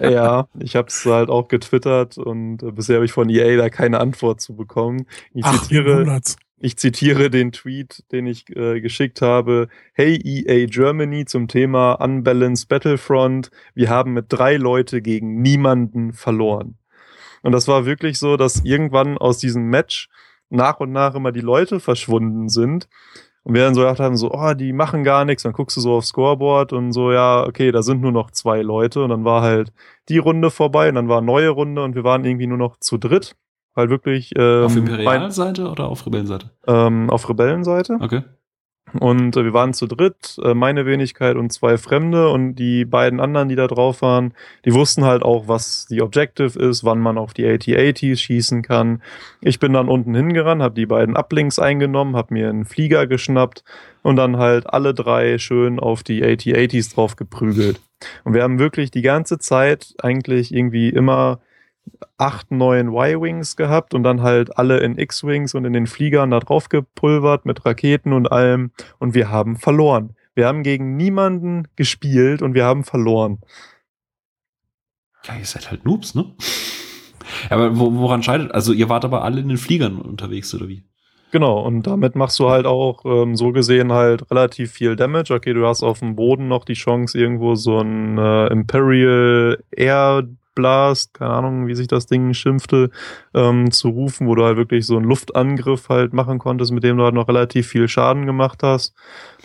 Speaker 4: ja, ich habe es halt auch getwittert und äh, bisher habe ich von EA da keine Antwort zu bekommen. Ich
Speaker 2: Ach,
Speaker 4: zitiere, ich zitiere den Tweet, den ich äh, geschickt habe. Hey EA Germany zum Thema Unbalanced Battlefront. Wir haben mit drei Leute gegen niemanden verloren. Und das war wirklich so, dass irgendwann aus diesem Match nach und nach immer die Leute verschwunden sind. Und wir dann so gedacht haben, so, oh, die machen gar nichts. Dann guckst du so aufs Scoreboard und so, ja, okay, da sind nur noch zwei Leute. Und dann war halt die Runde vorbei und dann war eine neue Runde und wir waren irgendwie nur noch zu dritt. Halt wirklich ähm,
Speaker 1: auf Imperialseite oder auf Rebellenseite?
Speaker 4: ähm, auf Rebellenseite.
Speaker 1: Okay.
Speaker 4: Und äh, wir waren zu dritt, äh, meine Wenigkeit und zwei Fremde und die beiden anderen, die da drauf waren, die wussten halt auch, was die Objective ist, wann man auf die AT-ATs schießen kann. Ich bin dann unten hingerannt, habe die beiden Uplinks eingenommen, habe mir einen Flieger geschnappt und dann halt alle drei schön auf die AT-ATs drauf geprügelt. Und wir haben wirklich die ganze Zeit eigentlich irgendwie immer acht, neun Y-Wings gehabt und dann halt alle in X-Wings und in den Fliegern da drauf gepulvert mit Raketen und allem und wir haben verloren. Wir haben gegen niemanden gespielt und wir haben verloren.
Speaker 1: Ja, ihr seid halt Noobs, ne? Ja, aber wo, woran scheidet? Also ihr wart aber alle in den Fliegern unterwegs, oder wie?
Speaker 4: Genau, und damit machst du halt auch ähm, so gesehen halt relativ viel Damage. Okay, du hast auf dem Boden noch die Chance, irgendwo so ein äh, Imperial Air Blast, keine Ahnung, wie sich das Ding schimpfte, ähm, zu rufen, wo du halt wirklich so einen Luftangriff halt machen konntest, mit dem du halt noch relativ viel Schaden gemacht hast.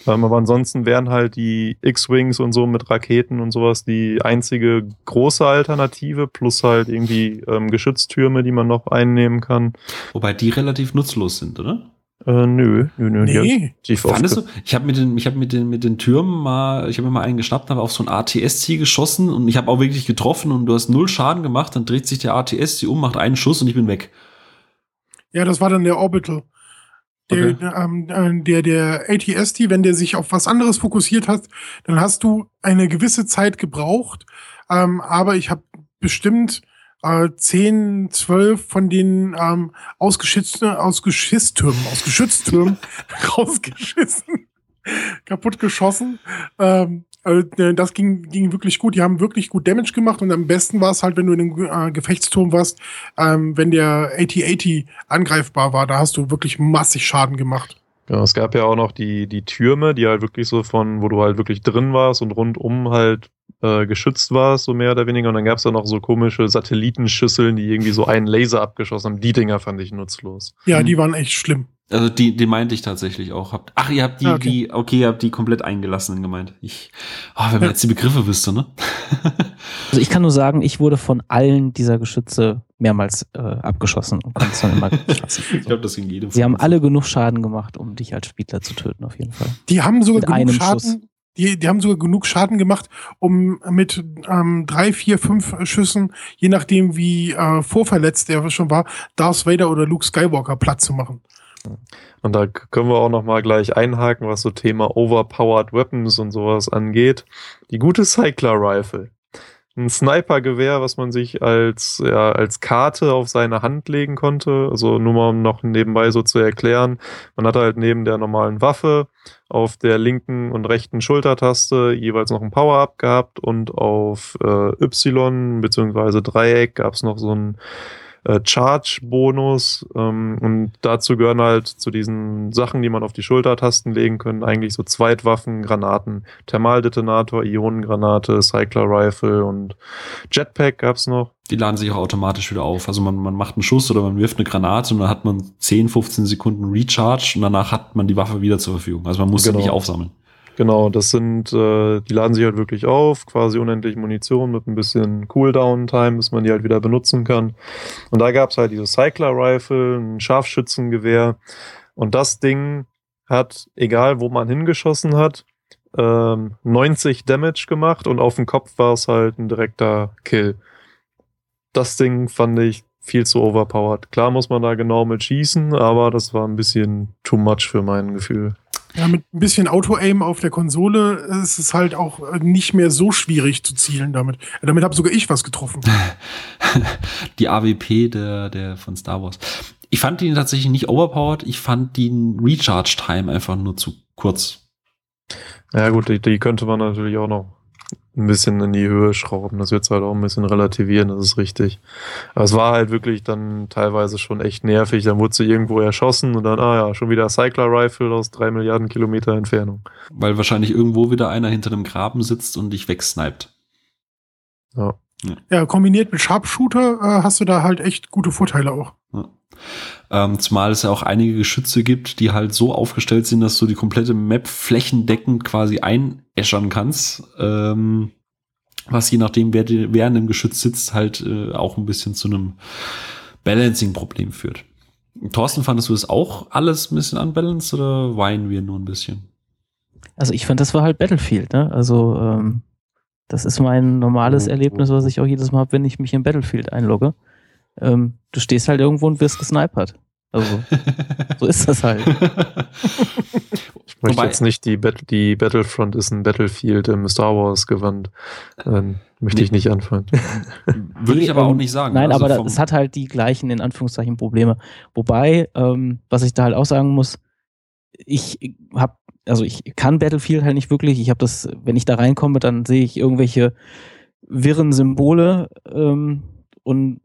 Speaker 4: Ähm, aber ansonsten wären halt die X-Wings und so mit Raketen und sowas die einzige große Alternative, plus halt irgendwie ähm, Geschütztürme, die man noch einnehmen kann.
Speaker 1: Wobei die relativ nutzlos sind, oder?
Speaker 4: Äh, nö, nö, nö. die
Speaker 2: Nee.
Speaker 4: tief
Speaker 1: Fandest du? Ich habe mit den, ich habe mit den, mit den Türmen mal, ich habe mir mal einen geschnappt, habe auf so ein ATS-Ziel geschossen und ich habe auch wirklich getroffen und du hast null Schaden gemacht, dann dreht sich der ATS-Ziel um, macht einen Schuss und ich bin weg.
Speaker 2: Ja, das war dann der Orbital. Der,
Speaker 1: Okay.
Speaker 2: der, ähm, äh, der, der ATST, wenn der sich auf was anderes fokussiert hat, dann hast du eine gewisse Zeit gebraucht. Ähm, aber ich habe bestimmt äh, 10, 12 von den ähm, aus, Geschütz, aus Geschisstürmen, aus Geschütztürmen rausgeschissen, kaputt geschossen. Ähm, äh, das ging, ging wirklich gut. Die haben wirklich gut Damage gemacht und am besten war es halt, wenn du in einem äh, Gefechtsturm warst, ähm, wenn der AT-80 angreifbar war, da hast du wirklich massig Schaden gemacht.
Speaker 4: Ja, es gab ja auch noch die, die Türme, die halt wirklich so von, wo du halt wirklich drin warst und rundum halt äh, geschützt warst, so mehr oder weniger. Und dann gab es ja noch so komische Satellitenschüsseln, die irgendwie so einen Laser abgeschossen haben. Die Dinger fand ich nutzlos.
Speaker 2: Ja,
Speaker 1: Mhm.
Speaker 2: die waren echt schlimm.
Speaker 1: Also die, die meinte ich tatsächlich auch. Habt, ach, ihr habt die,
Speaker 2: Ah, okay.
Speaker 1: die, okay, ihr habt die komplett eingelassenen gemeint. Ich, oh, wenn man
Speaker 2: Ja.
Speaker 1: jetzt die Begriffe wüsste, ne?
Speaker 3: Also ich kann nur sagen, ich wurde von allen dieser Geschütze mehrmals äh, abgeschossen und konnte es dann immer lassen.
Speaker 1: ich glaube, das ging jedem.
Speaker 3: Sie haben alle genug Schaden gemacht, um dich als Spieler zu töten, auf jeden Fall.
Speaker 2: Die haben sogar
Speaker 3: Mit
Speaker 2: genug
Speaker 3: einem
Speaker 2: Schaden.
Speaker 3: Schuss.
Speaker 2: Die, die haben sogar genug Schaden gemacht, um mit ähm, drei, vier, fünf Schüssen, je nachdem wie äh, vorverletzt er schon war, Darth Vader oder Luke Skywalker platt zu machen.
Speaker 4: Und da können wir auch noch mal gleich einhaken, was so Thema Overpowered Weapons und sowas angeht. Die gute Cycler Rifle. Ein Snipergewehr, was man sich als, ja, als Karte auf seine Hand legen konnte. Also nur mal um noch nebenbei so zu erklären. Man hat halt neben der normalen Waffe auf der linken und rechten Schultertaste jeweils noch ein Power-Up gehabt und auf äh, Y bzw. Dreieck gab es noch so ein äh, Charge-Bonus. Ähm, und dazu gehören halt zu diesen Sachen, die man auf die Schultertasten legen können, eigentlich so Zweitwaffen, Granaten, Thermaldetonator, Ionengranate, Cycler-Rifle und Jetpack gab's noch.
Speaker 1: Die laden sich auch automatisch wieder auf. Also man, man macht einen Schuss oder man wirft eine Granate und dann hat man 10, 15 Sekunden Recharge und danach hat man die Waffe wieder zur Verfügung. Also man muss
Speaker 4: Genau.
Speaker 1: sie nicht aufsammeln.
Speaker 4: Genau, das sind, äh, die laden sich halt wirklich auf, quasi unendlich Munition mit ein bisschen Cooldown-Time, bis man die halt wieder benutzen kann. Und da gab's halt diese Cycler-Rifle, ein Scharfschützengewehr. Und das Ding hat, egal wo man hingeschossen hat, ähm, 90 Damage gemacht und auf dem Kopf war es halt ein direkter Kill. Das Ding fand ich viel zu overpowered. Klar muss man da genau mit schießen, aber das war ein bisschen too much für mein Gefühl.
Speaker 2: Ja, mit ein bisschen Auto-Aim auf der Konsole ist es halt auch äh, nicht mehr so schwierig zu zielen damit. Ja, damit habe sogar ich was getroffen.
Speaker 1: die AWP der, der von Star Wars. Ich fand ihn tatsächlich nicht overpowered. Ich fand den Recharge Time einfach nur zu kurz.
Speaker 4: Ja gut, die, die könnte man natürlich auch noch ein bisschen in die Höhe schrauben. Das wird halt auch ein bisschen relativieren, das ist richtig. Aber es war halt wirklich dann teilweise schon echt nervig. Dann wurde sie irgendwo erschossen und dann, ah ja, schon wieder Cycler Rifle aus drei Milliarden Kilometer Entfernung.
Speaker 1: Weil wahrscheinlich irgendwo wieder einer hinter einem Graben sitzt und dich wegsniped.
Speaker 4: Ja.
Speaker 2: Ja, kombiniert mit Sharpshooter äh, hast du da halt echt gute Vorteile auch.
Speaker 1: Ja. Ähm, zumal es ja auch einige Geschütze gibt, die halt so aufgestellt sind, dass du die komplette Map flächendeckend quasi einäschern kannst. Ähm, was je nachdem, wer, wer in dem Geschütz sitzt, halt äh, auch ein bisschen zu einem Balancing-Problem führt. Thorsten, fandest du das auch alles ein bisschen unbalanced oder weinen wir nur ein bisschen?
Speaker 3: Also ich fand, das war halt Battlefield, ne? Also ähm, das ist mein normales
Speaker 4: Oh,
Speaker 3: Erlebnis,
Speaker 4: oh,
Speaker 3: was
Speaker 4: oh.
Speaker 3: ich auch jedes Mal habe, wenn ich mich in Battlefield einlogge. Ähm, du stehst halt irgendwo und wirst gesnipert. Also so ist das halt.
Speaker 4: Ich möchte
Speaker 1: Wobei-
Speaker 4: jetzt nicht die, Bat die Battlefront ist ein Battlefield im Star Wars Gewand. Ähm, möchte
Speaker 1: Nee.
Speaker 4: ich nicht anfangen.
Speaker 1: Würde ich aber auch
Speaker 3: Ähm,
Speaker 1: nicht sagen.
Speaker 3: Nein,
Speaker 1: Also
Speaker 3: aber es hat halt die gleichen, in Anführungszeichen, Probleme. Wobei, ähm, was ich da halt auch sagen muss, ich habe, also ich kann Battlefield halt nicht wirklich. Ich habe das, wenn ich da reinkomme, dann sehe ich irgendwelche wirren Symbole ähm, und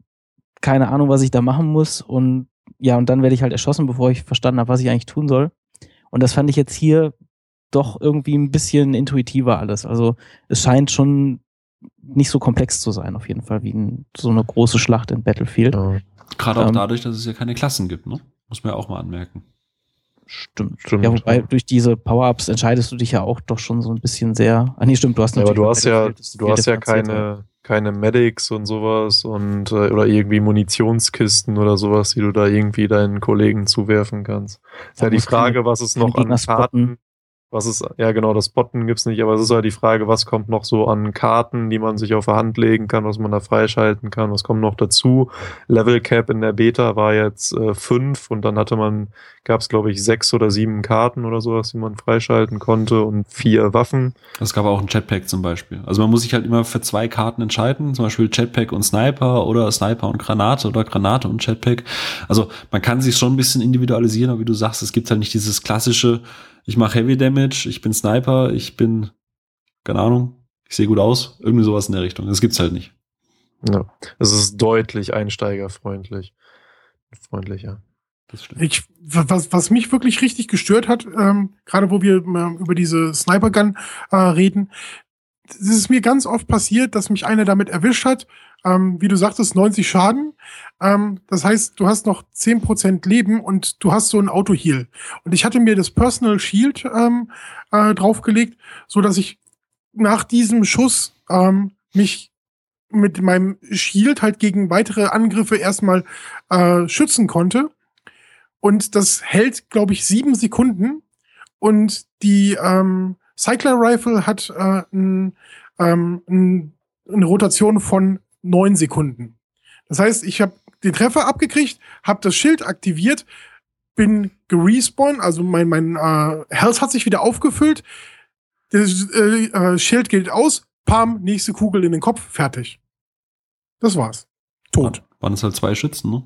Speaker 3: keine Ahnung, was ich da machen muss. Und ja, und dann werde ich halt erschossen, bevor ich verstanden habe, was ich eigentlich tun soll. Und das fand ich jetzt hier doch irgendwie ein bisschen intuitiver alles. Also es scheint schon nicht so komplex zu sein, auf jeden Fall, wie ein, so eine große Schlacht in Battlefield.
Speaker 4: Ja,
Speaker 1: Gerade auch
Speaker 3: ähm,
Speaker 1: dadurch, dass es ja keine Klassen gibt, ne? Muss man ja auch mal anmerken.
Speaker 3: Stimmt.
Speaker 4: Stimmt,
Speaker 3: Ja, wobei durch diese Power-Ups entscheidest du dich ja auch doch schon so ein bisschen sehr. Ah, nee, stimmt, du hast
Speaker 4: Ja, aber
Speaker 3: natürlich.
Speaker 4: du hast ja, du hast ja keine, keine Medics und sowas und äh, oder irgendwie Munitionskisten oder sowas, die du da irgendwie deinen Kollegen zuwerfen kannst. Ist
Speaker 3: Ja,
Speaker 4: ja die Frage, was es noch an. Karten, was ist, ja genau, das Botten gibt's nicht, aber es ist halt die Frage, was kommt noch so an Karten, die man sich auf der Hand legen kann, was man da freischalten kann, was kommt noch dazu. Level Cap in der Beta war jetzt äh, fünf und dann hatte man, gab's glaube ich sechs oder sieben Karten oder sowas, die man freischalten konnte und vier Waffen.
Speaker 1: Es gab auch ein Jetpack zum Beispiel. Also man muss sich halt immer für zwei Karten entscheiden, zum Beispiel Jetpack und Sniper oder Sniper und Granate oder Granate und Jetpack. Also man kann sich schon ein bisschen individualisieren, aber wie du sagst, es gibt halt nicht dieses klassische, ich mache Heavy Damage, ich bin Sniper, ich bin, keine Ahnung, ich sehe gut aus, irgendwie sowas in der Richtung. Das gibt's halt nicht.
Speaker 4: Ja, es ist deutlich einsteigerfreundlich. Freundlicher.
Speaker 1: Das stimmt.
Speaker 2: Ich, was, was mich wirklich richtig gestört hat, ähm, gerade wo wir ähm, über diese Sniper Gun äh, reden, es ist mir ganz oft passiert, dass mich einer damit erwischt hat, ähm, wie du sagtest, 90 Schaden. Ähm, das heißt, du hast noch 10% Leben und du hast so ein Auto-Heal. Und ich hatte mir das Personal Shield ähm, äh, draufgelegt, so dass ich nach diesem Schuss ähm, mich mit meinem Shield halt gegen weitere Angriffe erstmal äh, schützen konnte. Und das hält, glaube ich, sieben Sekunden. Und die ähm, Cycler Rifle hat äh, n, ähm, n, eine Rotation von neun Sekunden. Das heißt, ich habe den Treffer abgekriegt, habe das Schild aktiviert, bin gerespawnt, also mein, mein äh, Health hat sich wieder aufgefüllt. Das äh, äh, Schild geht aus, pam, nächste Kugel in den Kopf, fertig. Das war's. Tot.
Speaker 1: Waren es halt zwei Schützen, ne?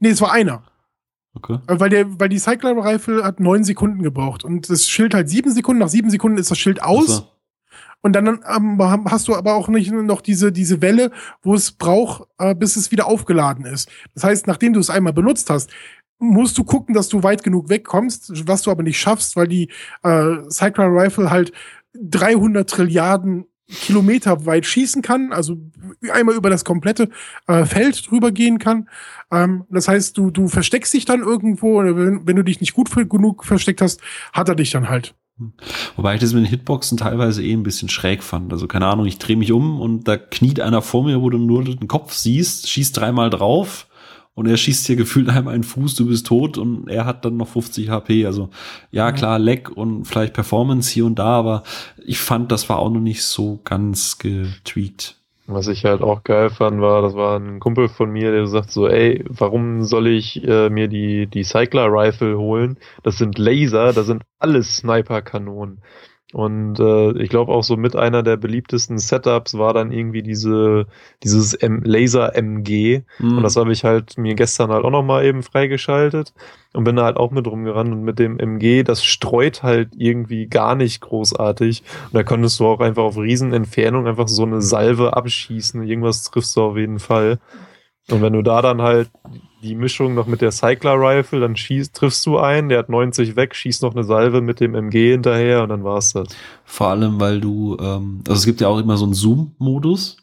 Speaker 2: Nee, es war einer.
Speaker 1: Okay.
Speaker 2: Äh, Weil, der, weil die Cycler Rifle hat neun Sekunden gebraucht und das Schild halt sieben Sekunden. Nach sieben Sekunden ist das Schild aus.
Speaker 1: Ach so.
Speaker 2: Und dann ähm, hast du aber auch nicht noch diese, diese Welle, wo es braucht, äh, bis es wieder aufgeladen ist. Das heißt, nachdem du es einmal benutzt hast, musst du gucken, dass du weit genug wegkommst, was du aber nicht schaffst, weil die äh, Cycler Rifle halt 300 Trilliarden Kilometer weit schießen kann, also einmal über das komplette äh, Feld drüber gehen kann. Ähm, das heißt, du, du versteckst dich dann irgendwo, wenn, wenn du dich nicht gut genug versteckt hast, hat er dich dann halt.
Speaker 1: Wobei ich das mit den Hitboxen teilweise eh ein bisschen schräg fand. Also keine Ahnung, ich drehe mich um und da kniet einer vor mir, wo du nur den Kopf siehst, schießt dreimal drauf und er schießt hier gefühlt einmal einen Fuß, du bist tot und er hat dann noch 50 HP. Also ja, klar, Leck und vielleicht Performance hier und da, aber ich fand, das war auch noch nicht so ganz getweakt.
Speaker 4: Was ich halt auch geil fand, war, das war ein Kumpel von mir, der sagt so, ey, warum soll ich äh, mir die, die Cycler Rifle holen? Das sind Laser, das sind alles Sniper-Kanonen. Und äh, ich glaube auch so mit einer der beliebtesten Setups war dann irgendwie diese dieses M Laser MG mhm. und das habe ich halt mir gestern halt auch noch mal eben freigeschaltet und bin da halt auch mit rumgerannt und mit dem MG das streut halt irgendwie gar nicht großartig. Und da konntest du auch einfach auf Riesenentfernung einfach so eine Salve abschießen. Irgendwas triffst du auf jeden Fall und wenn du da dann halt die Mischung noch mit der Cycler Rifle, dann schießt, triffst du einen, der hat 90 weg, schießt noch eine Salve mit dem MG hinterher und dann war's das.
Speaker 1: Vor allem, weil du, ähm, also es gibt ja auch immer so einen Zoom-Modus,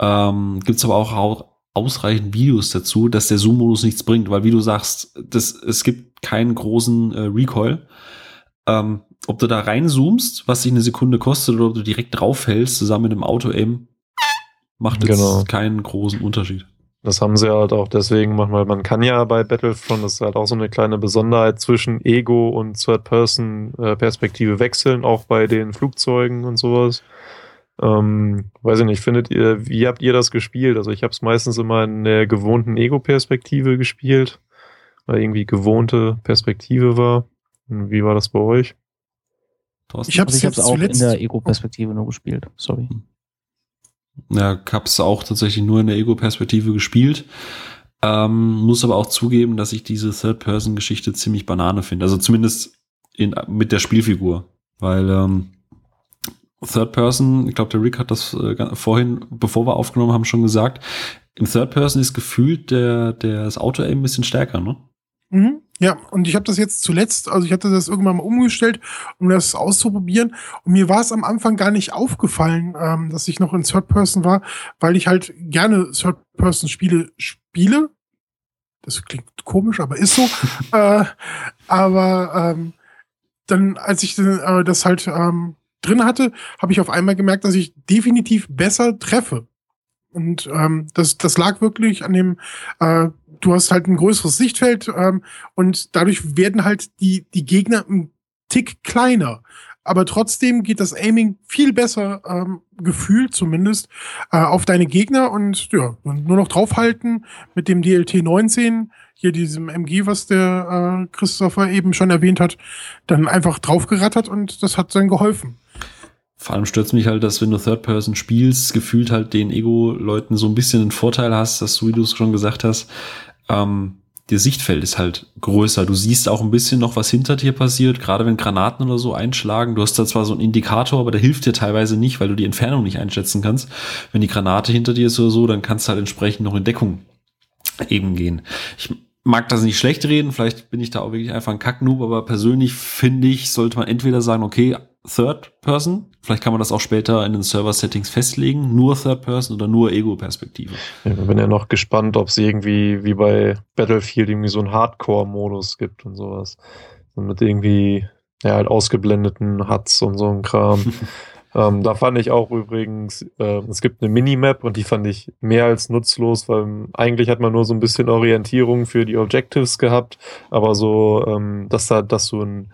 Speaker 1: ähm, gibt's aber auch ausreichend Videos dazu, dass der Zoom-Modus nichts bringt, weil wie du sagst, das, es gibt keinen großen äh, Recoil. Ähm, ob du da reinzoomst, was sich eine Sekunde kostet, oder ob du direkt draufhältst, zusammen mit dem Auto-Aim, macht jetzt genau. keinen großen Unterschied.
Speaker 4: Das haben sie halt auch deswegen manchmal. Man kann ja bei Battlefront, das ist halt auch so eine kleine Besonderheit zwischen Ego und Third-Person-Perspektive wechseln, auch bei den Flugzeugen und sowas. Ähm, weiß ich nicht, findet ihr, wie habt ihr das gespielt? Also ich habe es meistens immer in der gewohnten Ego-Perspektive gespielt, weil irgendwie gewohnte Perspektive war. Wie war das bei euch?
Speaker 3: Ich habe es also auch in der Ego-Perspektive nur gespielt. Sorry.
Speaker 1: Ja, hab's auch tatsächlich nur in der Ego-Perspektive gespielt. Ähm, muss aber auch zugeben, dass ich diese Third-Person-Geschichte ziemlich banane finde. Also zumindest in, mit der Spielfigur. Weil ähm, Third Person, ich glaube, der Rick hat das äh, vorhin, bevor wir aufgenommen haben, schon gesagt. Im Third Person ist gefühlt der, der das Auto-Aim ein bisschen stärker, ne?
Speaker 2: Mhm. Ja, und ich habe das jetzt zuletzt, also ich hatte das irgendwann mal umgestellt, um das auszuprobieren. Und mir war es am Anfang gar nicht aufgefallen, ähm, dass ich noch in Third Person war, weil ich halt gerne Third Person Spiele spiele. Das klingt komisch, aber ist so. äh, aber ähm, dann, als ich äh, das halt ähm, drin hatte, habe ich auf einmal gemerkt, dass ich definitiv besser treffe. Und ähm, das, das lag wirklich an dem, äh, du hast halt ein größeres Sichtfeld ähm, und dadurch werden halt die, die Gegner ein Tick kleiner. Aber trotzdem geht das Aiming viel besser, ähm, gefühlt zumindest, äh, auf deine Gegner und ja, nur noch draufhalten mit dem DLT 19, hier diesem MG, was der äh, Christopher eben schon erwähnt hat, dann einfach draufgerattert und das hat dann geholfen.
Speaker 1: Vor allem stört mich halt, dass wenn du Third Person spielst, gefühlt halt den Ego-Leuten so ein bisschen einen Vorteil hast, dass du, wie du es schon gesagt hast, ähm, der Sichtfeld ist halt größer. Du siehst auch ein bisschen noch, was hinter dir passiert, gerade wenn Granaten oder so einschlagen. Du hast da zwar so einen Indikator, aber der hilft dir teilweise nicht, weil du die Entfernung nicht einschätzen kannst. Wenn die Granate hinter dir ist oder so, dann kannst du halt entsprechend noch in Deckung eben gehen. Ich mag das nicht schlecht reden, vielleicht bin ich da auch wirklich einfach ein Kacknoob, aber persönlich finde ich, sollte man entweder sagen, okay, Third Person. Vielleicht kann man das auch später in den Server-Settings festlegen. Nur Third Person oder nur Ego-Perspektive.
Speaker 4: Ja, ich bin ja noch gespannt, ob es irgendwie wie bei Battlefield irgendwie so einen Hardcore-Modus gibt und sowas. Und mit irgendwie ja, halt ausgeblendeten Huts und so ein Kram. ähm, da fand ich auch übrigens, äh, es gibt eine Minimap und die fand ich mehr als nutzlos, weil eigentlich hat man nur so ein bisschen Orientierung für die Objectives gehabt, aber so, ähm, dass da, dass du ein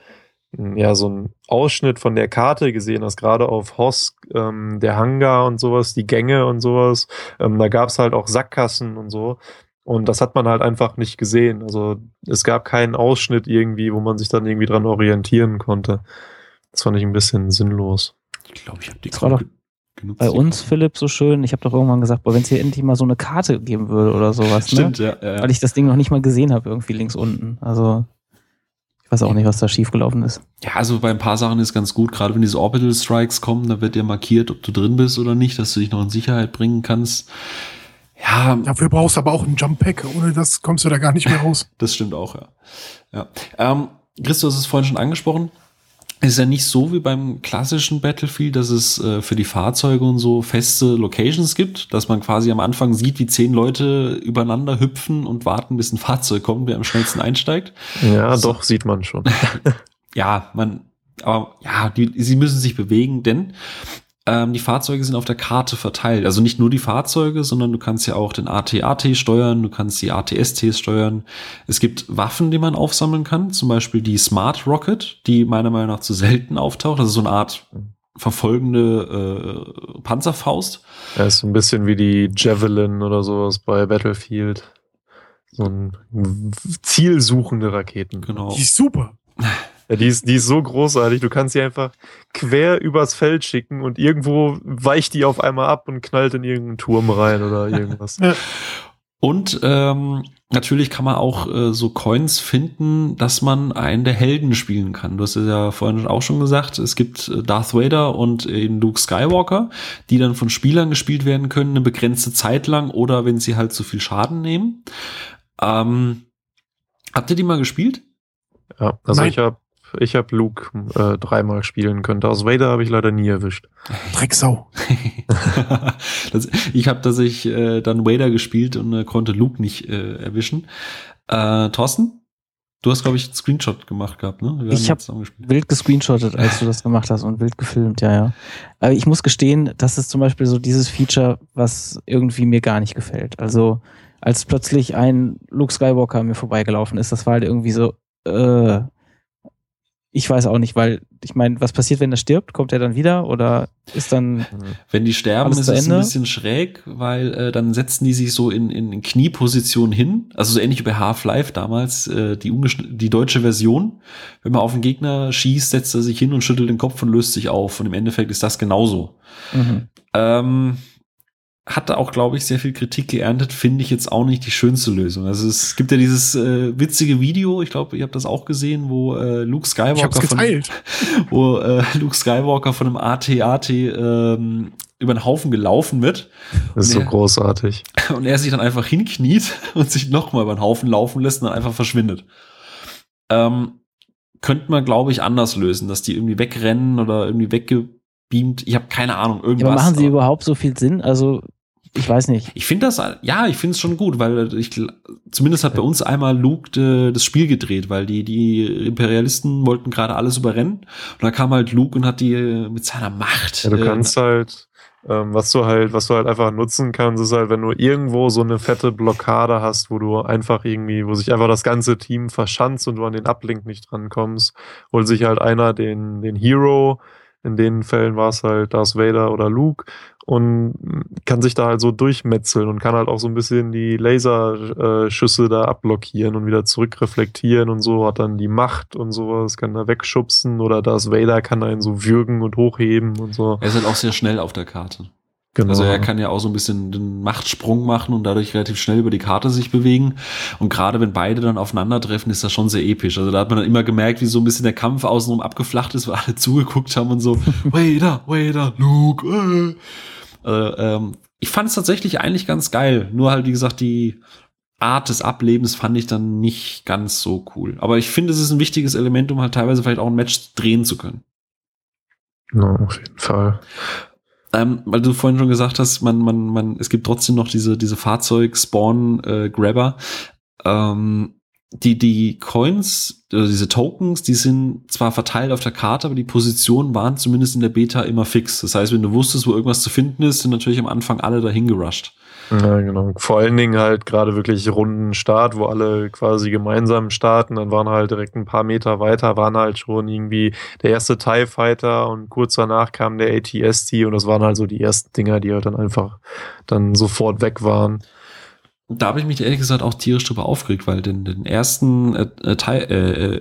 Speaker 4: ja, so ein Ausschnitt von der Karte gesehen hast, gerade auf Hosk, ähm, der Hangar und sowas, die Gänge und sowas. Ähm, da gab es halt auch Sackgassen und so. Und das hat man halt einfach nicht gesehen. Also es gab keinen Ausschnitt irgendwie, wo man sich dann irgendwie dran orientieren konnte. Das fand ich ein bisschen sinnlos.
Speaker 3: Ich glaube, ich habe die Karte genutzt. Bei uns, Philipp, so schön. Ich habe doch irgendwann gesagt, wenn es hier endlich mal so eine Karte geben würde oder sowas.
Speaker 1: Stimmt,
Speaker 3: ne?
Speaker 1: ja, ja.
Speaker 3: Weil ich das Ding noch nicht mal gesehen habe, irgendwie links unten. Also weiß auch nicht, was da schiefgelaufen ist.
Speaker 1: Ja, also bei ein paar Sachen ist ganz gut, gerade wenn diese Orbital Strikes kommen, da wird dir markiert, ob du drin bist oder nicht, dass du dich noch in Sicherheit bringen kannst. Ja,
Speaker 2: Dafür brauchst du aber auch ein Jump Pack. Ohne das kommst du da gar nicht mehr raus.
Speaker 1: das stimmt auch, ja. ja. Ähm, Chris, du hast es vorhin schon angesprochen. Ist ja nicht so wie beim klassischen Battlefield, dass es äh, für die Fahrzeuge und so feste Locations gibt, dass man quasi am Anfang sieht, wie zehn Leute übereinander hüpfen und warten, bis ein Fahrzeug kommt, wer am schnellsten einsteigt.
Speaker 4: Ja,
Speaker 1: So.
Speaker 4: doch, sieht man schon.
Speaker 1: Ja, man, aber ja, die, sie müssen sich bewegen, denn ähm, die Fahrzeuge sind auf der Karte verteilt. Also nicht nur die Fahrzeuge, sondern du kannst ja auch den AT-AT steuern, du kannst die AT-STs steuern. Es gibt Waffen, die man aufsammeln kann, zum Beispiel die Smart Rocket, die meiner Meinung nach zu selten auftaucht. Das ist so eine Art verfolgende äh, Panzerfaust.
Speaker 4: Er ist ein bisschen wie die Javelin oder sowas bei Battlefield. So ein zielsuchende Raketen.
Speaker 1: Genau.
Speaker 2: Die ist super.
Speaker 4: Ja, die, ist, die ist so großartig, du kannst sie einfach quer übers Feld schicken und irgendwo weicht die auf einmal ab und knallt in irgendeinen Turm rein oder irgendwas.
Speaker 1: Und ähm, natürlich kann man auch äh, so Coins finden, dass man einen der Helden spielen kann. Du hast es ja vorhin auch schon gesagt, es gibt äh, Darth Vader und eben Luke Skywalker, die dann von Spielern gespielt werden können, eine begrenzte Zeit lang oder wenn sie halt zu viel Schaden nehmen. Ähm, habt ihr die mal gespielt?
Speaker 4: Ja, also
Speaker 2: Nein.
Speaker 4: ich habe ich hab Luke äh, dreimal spielen können. Darth Vader habe ich leider nie erwischt.
Speaker 2: Drecksau.
Speaker 1: das, ich habe tatsächlich äh, dann Vader gespielt und äh, konnte Luke nicht äh, erwischen. Äh, Thorsten, du hast, glaube ich, einen Screenshot gemacht gehabt, ne? Wir
Speaker 3: Ich
Speaker 1: haben
Speaker 3: hab-
Speaker 1: zusammen gespielt.
Speaker 3: Wild gescreenshottet, als du das gemacht hast und wild gefilmt, ja, ja. Aber ich muss gestehen, das ist zum Beispiel so dieses Feature, was irgendwie mir gar nicht gefällt. Also, als plötzlich ein Luke Skywalker an mir vorbeigelaufen ist, das war halt irgendwie so, äh, ich weiß auch nicht, weil ich meine, was passiert, wenn er stirbt? Kommt er dann wieder oder ist dann
Speaker 1: Wenn die sterben, ist es ein bisschen schräg, weil äh, dann setzen die sich so in, in Knieposition hin. Also so ähnlich wie bei Half-Life damals, äh, die, die deutsche Version. Wenn man auf einen Gegner schießt, setzt er sich hin und schüttelt den Kopf und löst sich auf. Und im Endeffekt ist das genauso.
Speaker 3: mhm.
Speaker 1: Ähm, hatte auch, glaube ich, sehr viel Kritik geerntet, finde ich jetzt auch nicht die schönste Lösung. Also es gibt ja dieses äh, witzige Video, ich glaube, ihr habt das auch gesehen, wo äh, Luke Skywalker von, wo äh, Luke Skywalker von einem AT-AT ähm, über den Haufen gelaufen wird
Speaker 4: Das ist so großartig.
Speaker 1: und er sich dann einfach hinkniet und sich nochmal über den Haufen laufen lässt und dann einfach verschwindet. Ähm, könnte man, glaube ich, anders lösen, dass die irgendwie wegrennen oder irgendwie weggebeamt. Ich habe keine Ahnung, irgendwas.
Speaker 3: Ja, aber machen sie
Speaker 1: aber-
Speaker 3: überhaupt so viel Sinn? Also, ich weiß nicht.
Speaker 1: Ich finde das, ja, ich finde es schon gut, weil ich zumindest hat bei uns einmal Luke de, das Spiel gedreht, weil die die Imperialisten wollten gerade alles überrennen und da kam halt Luke und hat die äh, mit seiner Macht.
Speaker 4: Ja, du
Speaker 1: äh,
Speaker 4: kannst halt, ähm, was du halt, was du halt einfach nutzen kannst, ist halt, wenn du irgendwo so eine fette Blockade hast, wo du einfach irgendwie, wo sich einfach das ganze Team verschanzt und du an den Uplink nicht drankommst, holt sich halt einer den, den Hero, in den Fällen war es halt Darth Vader oder Luke und kann sich da halt so durchmetzeln und kann halt auch so ein bisschen die Laserschüsse da abblockieren und wieder zurückreflektieren und so, hat dann die Macht und sowas, kann da wegschubsen oder Darth Vader kann einen so würgen und hochheben und so.
Speaker 1: er ist halt auch sehr schnell auf der Karte.
Speaker 4: Genau.
Speaker 1: Also er kann ja auch so ein bisschen den Machtsprung machen und dadurch relativ schnell über die Karte sich bewegen. Und gerade wenn beide dann aufeinandertreffen, ist das schon sehr episch. Also da hat man dann immer gemerkt, wie so ein bisschen der Kampf außenrum abgeflacht ist, weil alle zugeguckt haben und so, Wader, Wader, Luke. Äh. Äh, ähm, ich fand es tatsächlich eigentlich ganz geil. Nur halt, wie gesagt, die Art des Ablebens fand ich dann nicht ganz so cool. Aber ich finde, es ist ein wichtiges Element, um halt teilweise vielleicht auch ein Match drehen zu können.
Speaker 4: Ja, auf jeden Fall.
Speaker 1: Ähm, weil du vorhin schon gesagt hast, man, man, man, es gibt trotzdem noch diese, diese Fahrzeug-Spawn-Grabber. ähm, die, die Coins, also diese Tokens, die sind zwar verteilt auf der Karte, aber die Positionen waren zumindest in der Beta immer fix. Das heißt, wenn du wusstest, wo irgendwas zu finden ist, sind natürlich am Anfang alle dahin gerusht.
Speaker 4: Ja, genau. Vor allen Dingen halt gerade wirklich runden Start, wo alle quasi gemeinsam starten. Dann waren halt direkt ein paar Meter weiter, waren halt schon irgendwie der erste TIE Fighter und kurz danach kam der ATST und das waren halt so die ersten Dinger, die halt dann einfach dann sofort weg waren.
Speaker 1: Da habe ich mich ehrlich gesagt auch tierisch drüber aufgeregt, weil den, den ersten äh, äh, Teil, äh, äh,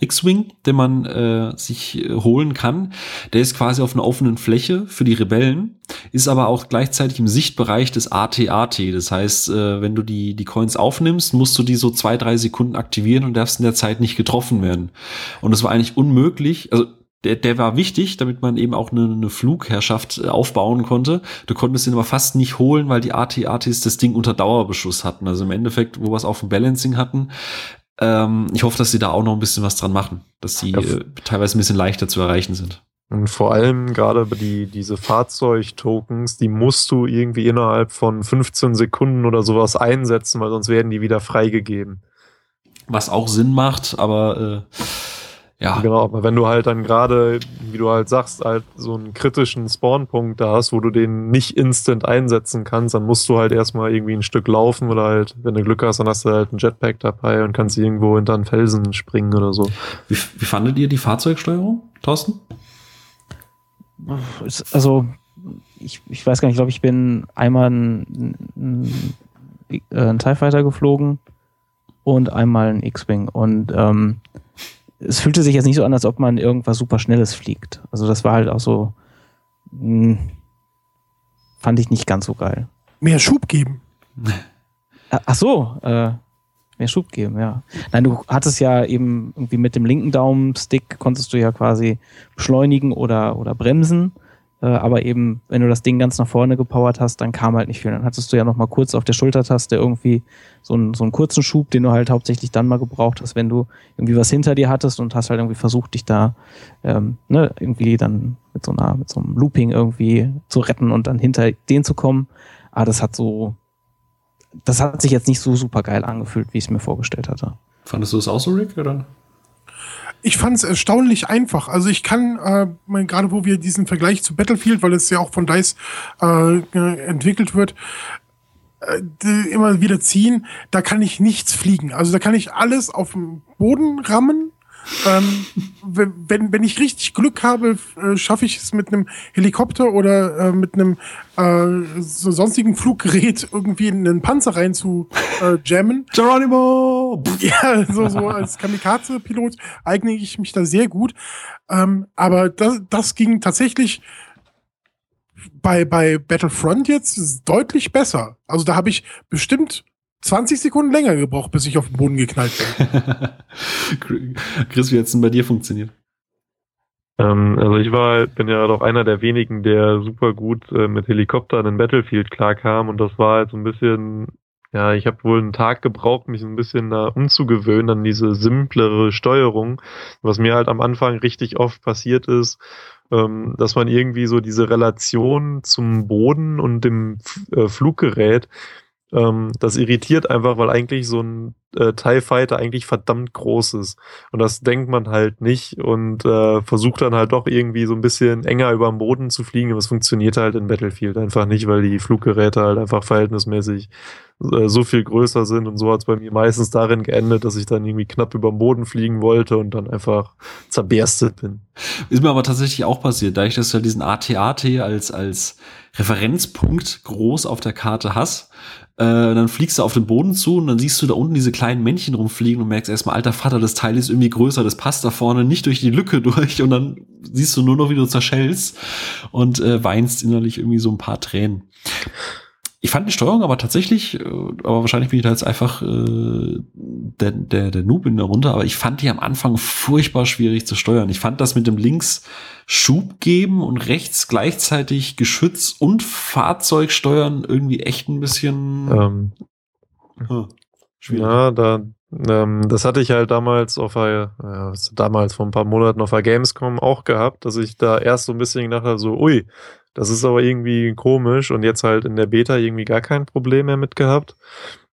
Speaker 1: X-Wing, den man äh, sich äh, holen kann. Der ist quasi auf einer offenen Fläche für die Rebellen, ist aber auch gleichzeitig im Sichtbereich des AT-AT. Das heißt, äh, wenn du die, die Coins aufnimmst, musst du die so zwei, drei Sekunden aktivieren und darfst in der Zeit nicht getroffen werden. Und es war eigentlich unmöglich, also der, der war wichtig, damit man eben auch eine, eine Flugherrschaft äh, aufbauen konnte. Du konntest ihn aber fast nicht holen, weil die AT-ATs das Ding unter Dauerbeschuss hatten. Also im Endeffekt, wo wir es auf dem Balancing hatten, ähm, ich hoffe, dass sie da auch noch ein bisschen was dran machen, dass sie ja. äh, teilweise ein bisschen leichter zu erreichen sind.
Speaker 4: Und vor allem gerade die, diese Fahrzeugtokens, die musst du irgendwie innerhalb von 15 Sekunden oder sowas einsetzen, weil sonst werden die wieder freigegeben.
Speaker 1: Was auch Sinn macht, aber äh, ja.
Speaker 4: Genau, aber wenn du halt dann gerade, wie du halt sagst, halt so einen kritischen Spawnpunkt da hast, wo du den nicht instant einsetzen kannst, dann musst du halt erstmal irgendwie ein Stück laufen oder halt, wenn du Glück hast, dann hast du halt einen Jetpack dabei und kannst irgendwo hinter einen Felsen springen oder so.
Speaker 1: Wie, wie fandet ihr die Fahrzeugsteuerung, Thorsten?
Speaker 3: Also, ich, ich weiß gar nicht, ich glaube, ich bin einmal ein, ein, ein TIE Fighter geflogen und einmal ein X-Wing und ähm, es fühlte sich jetzt nicht so an, als ob man irgendwas super Schnelles fliegt. Also das war halt auch so, mh, hm, fand ich nicht ganz so geil.
Speaker 2: Mehr Schub geben.
Speaker 3: Ach so, äh, mehr Schub geben, ja. Nein, du hattest ja eben irgendwie mit dem linken Daumenstick konntest du ja quasi beschleunigen oder, oder bremsen. Äh, aber eben, wenn du das Ding ganz nach vorne gepowert hast, dann kam halt nicht viel. Dann hattest du ja noch mal kurz auf der Schultertaste irgendwie so einen, so einen kurzen Schub, den du halt hauptsächlich dann mal gebraucht hast, wenn du irgendwie was hinter dir hattest und hast halt irgendwie versucht, dich da ähm, ne, irgendwie dann mit so einer, mit so einem Looping irgendwie zu retten und dann hinter den zu kommen. Aber das hat so, das hat sich jetzt nicht so super geil angefühlt, wie ich es mir vorgestellt hatte.
Speaker 1: Fandest du es auch so, Rick, oder?
Speaker 2: Ich fand es erstaunlich einfach. Also ich kann, äh, gerade wo wir diesen Vergleich zu Battlefield, weil es ja auch von DICE äh, entwickelt wird, äh, immer wieder ziehen, da kann ich nichts fliegen. Also da kann ich alles auf den Boden rammen ähm, wenn, wenn ich richtig Glück habe, äh, schaffe ich es mit einem Helikopter oder äh, mit einem äh, so sonstigen Fluggerät irgendwie in einen Panzer rein zu äh, jammen.
Speaker 1: Geronimo!
Speaker 2: Ja, so, so als Kamikaze-Pilot eigne ich mich da sehr gut. Ähm, aber das, das ging tatsächlich bei, bei Battlefront jetzt deutlich besser. Also da habe ich bestimmt 20 Sekunden länger gebraucht, bis ich auf den Boden geknallt
Speaker 1: bin. Chris, wie hat es denn bei dir funktioniert?
Speaker 4: Ähm, also ich war, bin ja doch einer der wenigen, der super gut äh, mit Helikoptern in Battlefield klarkam und das war halt so ein bisschen, ja, ich habe wohl einen Tag gebraucht, mich ein bisschen da umzugewöhnen an diese simplere Steuerung, was mir halt am Anfang richtig oft passiert ist, ähm, dass man irgendwie so diese Relation zum Boden und dem F äh, Fluggerät ähm, das irritiert einfach, weil eigentlich so ein äh, TIE Fighter eigentlich verdammt groß ist. Und das denkt man halt nicht und äh, versucht dann halt doch irgendwie so ein bisschen enger über den Boden zu fliegen, aber es funktioniert halt in Battlefield einfach nicht, weil die Fluggeräte halt einfach verhältnismäßig äh, so viel größer sind und so hat es bei mir meistens darin geendet, dass ich dann irgendwie knapp über den Boden fliegen wollte und dann einfach zerberstet bin.
Speaker 1: Ist mir aber tatsächlich auch passiert, da ich das ja diesen AT-AT als, als Referenzpunkt groß auf der Karte hast, äh, dann fliegst du auf den Boden zu und dann siehst du da unten diese kleinen Männchen rumfliegen und merkst erstmal, alter Vater, das Teil ist irgendwie größer, das passt da vorne nicht durch die Lücke durch und dann siehst du nur noch, wie du zerschellst und äh, weinst innerlich irgendwie so ein paar Tränen. Ich fand die Steuerung aber tatsächlich, äh, aber wahrscheinlich bin ich da jetzt einfach äh, der, der, der Noob in der Runde, aber ich fand die am Anfang furchtbar schwierig zu steuern. Ich fand das mit dem links Schub geben und rechts gleichzeitig Geschütz und Fahrzeug steuern irgendwie echt ein bisschen ähm,
Speaker 4: hm, schwierig. Ja, da, ähm, das hatte ich halt damals auf der, ja, damals vor ein paar Monaten auf der Gamescom auch gehabt, dass ich da erst so ein bisschen gedacht habe, so, ui, das ist aber irgendwie komisch und jetzt halt in der Beta irgendwie gar kein Problem mehr mit gehabt.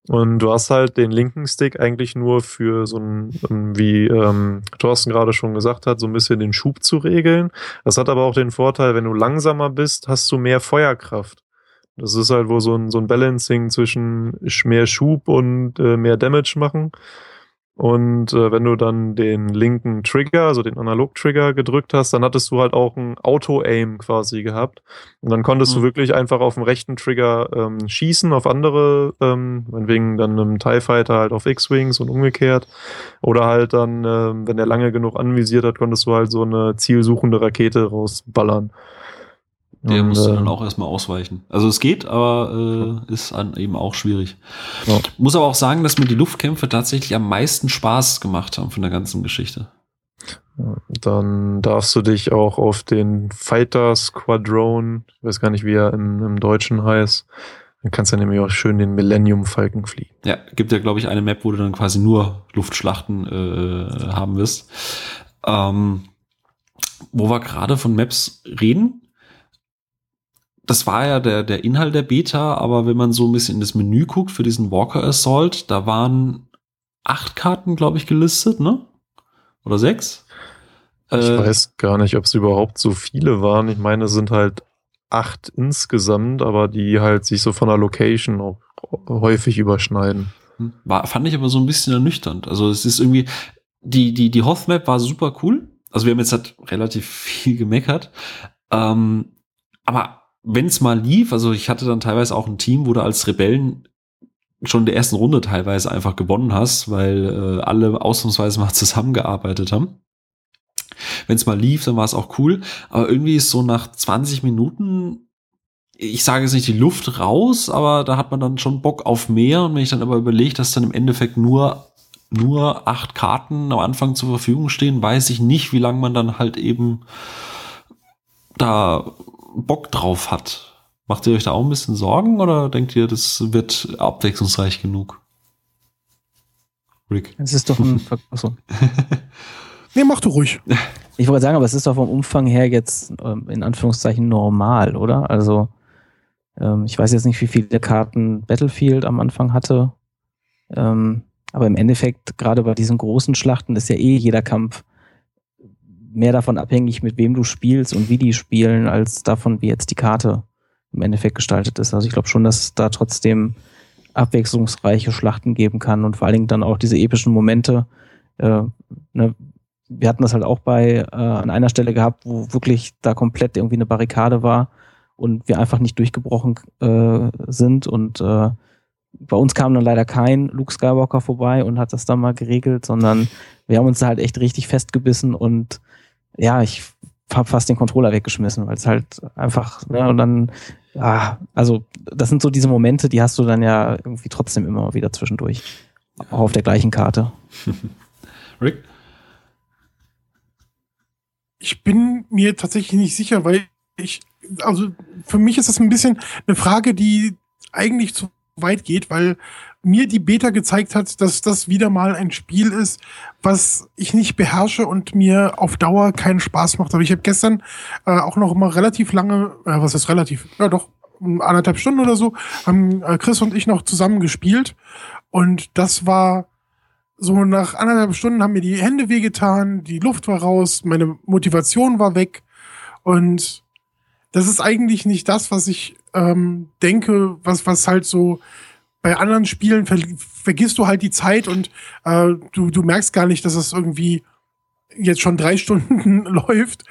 Speaker 4: Und du hast halt den linken Stick eigentlich nur für so ein, wie ähm, Thorsten gerade schon gesagt hat, so ein bisschen den Schub zu regeln. Das hat aber auch den Vorteil, wenn du langsamer bist, hast du mehr Feuerkraft. Das ist halt wohl so ein, so ein Balancing zwischen mehr Schub und äh, mehr Damage machen. Und äh, wenn du dann den linken Trigger, also den Analog-Trigger gedrückt hast, dann hattest du halt auch ein Auto-Aim quasi gehabt. Und dann konntest mhm. du wirklich einfach auf dem rechten Trigger ähm, schießen auf andere, ähm, wegen dann einem TIE Fighter halt auf X-Wings und umgekehrt. Oder halt dann, ähm, wenn der lange genug anvisiert hat, konntest du halt so eine zielsuchende Rakete rausballern.
Speaker 1: Der und, musste dann ähm, auch erstmal ausweichen. Also es geht, aber äh, ist an, eben auch schwierig. Ja. Muss aber auch sagen, dass mir die Luftkämpfe tatsächlich am meisten Spaß gemacht haben von der ganzen Geschichte.
Speaker 4: Dann darfst du dich auch auf den Fighter Squadron, ich weiß gar nicht, wie er im, im Deutschen heißt, dann kannst du nämlich auch schön den Millennium Falken fliegen.
Speaker 1: Ja, gibt ja, glaube ich, eine Map, wo du dann quasi nur Luftschlachten äh, haben wirst. Ähm, wo wir gerade von Maps reden, das war ja der, der Inhalt der Beta, aber wenn man so ein bisschen in das Menü guckt für diesen Walker Assault, da waren acht Karten, glaube ich, gelistet, ne? Oder sechs?
Speaker 4: Ich äh, weiß gar nicht, ob es überhaupt so viele waren. Ich meine, es sind halt acht insgesamt, aber die halt sich so von der Location auch häufig überschneiden.
Speaker 1: Hm, war, fand ich aber so ein bisschen ernüchternd. Also es ist irgendwie, die, die, die Hoth-Map war super cool. Also wir haben jetzt halt relativ viel gemeckert. Ähm, aber wenn es mal lief, also ich hatte dann teilweise auch ein Team, wo du als Rebellen schon in der ersten Runde teilweise einfach gewonnen hast, weil äh, alle ausnahmsweise mal zusammengearbeitet haben. Wenn es mal lief, dann war es auch cool. Aber irgendwie ist so nach 20 Minuten, ich sage jetzt nicht die Luft raus, aber da hat man dann schon Bock auf mehr. Und wenn ich dann aber überlege, dass dann im Endeffekt nur nur acht Karten am Anfang zur Verfügung stehen, weiß ich nicht, wie lange man dann halt eben da Bock drauf hat. Macht ihr euch da auch ein bisschen Sorgen oder denkt ihr, das wird abwechslungsreich genug?
Speaker 3: Rick. Es ist doch ein. Achso.
Speaker 2: nee, mach du ruhig.
Speaker 3: Ich wollte sagen, aber es ist doch vom Umfang her jetzt ähm, in Anführungszeichen normal, oder? Also, ähm, ich weiß jetzt nicht, wie viele Karten Battlefield am Anfang hatte. Ähm, aber im Endeffekt, gerade bei diesen großen Schlachten, ist ja eh jeder Kampf mehr davon abhängig, mit wem du spielst und wie die spielen, als davon, wie jetzt die Karte im Endeffekt gestaltet ist. Also ich glaube schon, dass es da trotzdem abwechslungsreiche Schlachten geben kann und vor allen Dingen dann auch diese epischen Momente. Äh, ne, wir hatten das halt auch bei äh, an einer Stelle gehabt, wo wirklich da komplett irgendwie eine Barrikade war und wir einfach nicht durchgebrochen äh, sind und äh, bei uns kam dann leider kein Luke Skywalker vorbei und hat das dann mal geregelt, sondern wir haben uns da halt echt richtig festgebissen und ja, ich habe fast den Controller weggeschmissen, weil es halt einfach, ne, und dann, ah, also das sind so diese Momente, die hast du dann ja irgendwie trotzdem immer wieder zwischendurch. Auch auf der gleichen Karte.
Speaker 2: Rick? Ich bin mir tatsächlich nicht sicher, weil ich, also für mich ist das ein bisschen eine Frage, die eigentlich zu weit geht, weil mir die Beta gezeigt hat, dass das wieder mal ein Spiel ist, was ich nicht beherrsche und mir auf Dauer keinen Spaß macht. Aber ich habe gestern äh, auch noch mal relativ lange, äh, was ist relativ, ja doch, anderthalb Stunden oder so, haben äh, Chris und ich noch zusammen gespielt. Und das war so nach anderthalb Stunden haben mir die Hände wehgetan, die Luft war raus, meine Motivation war weg. Und das ist eigentlich nicht das, was ich ähm, denke, was, was halt so bei anderen Spielen ver vergisst du halt die Zeit und äh, du, du merkst gar nicht, dass es irgendwie jetzt schon drei Stunden läuft.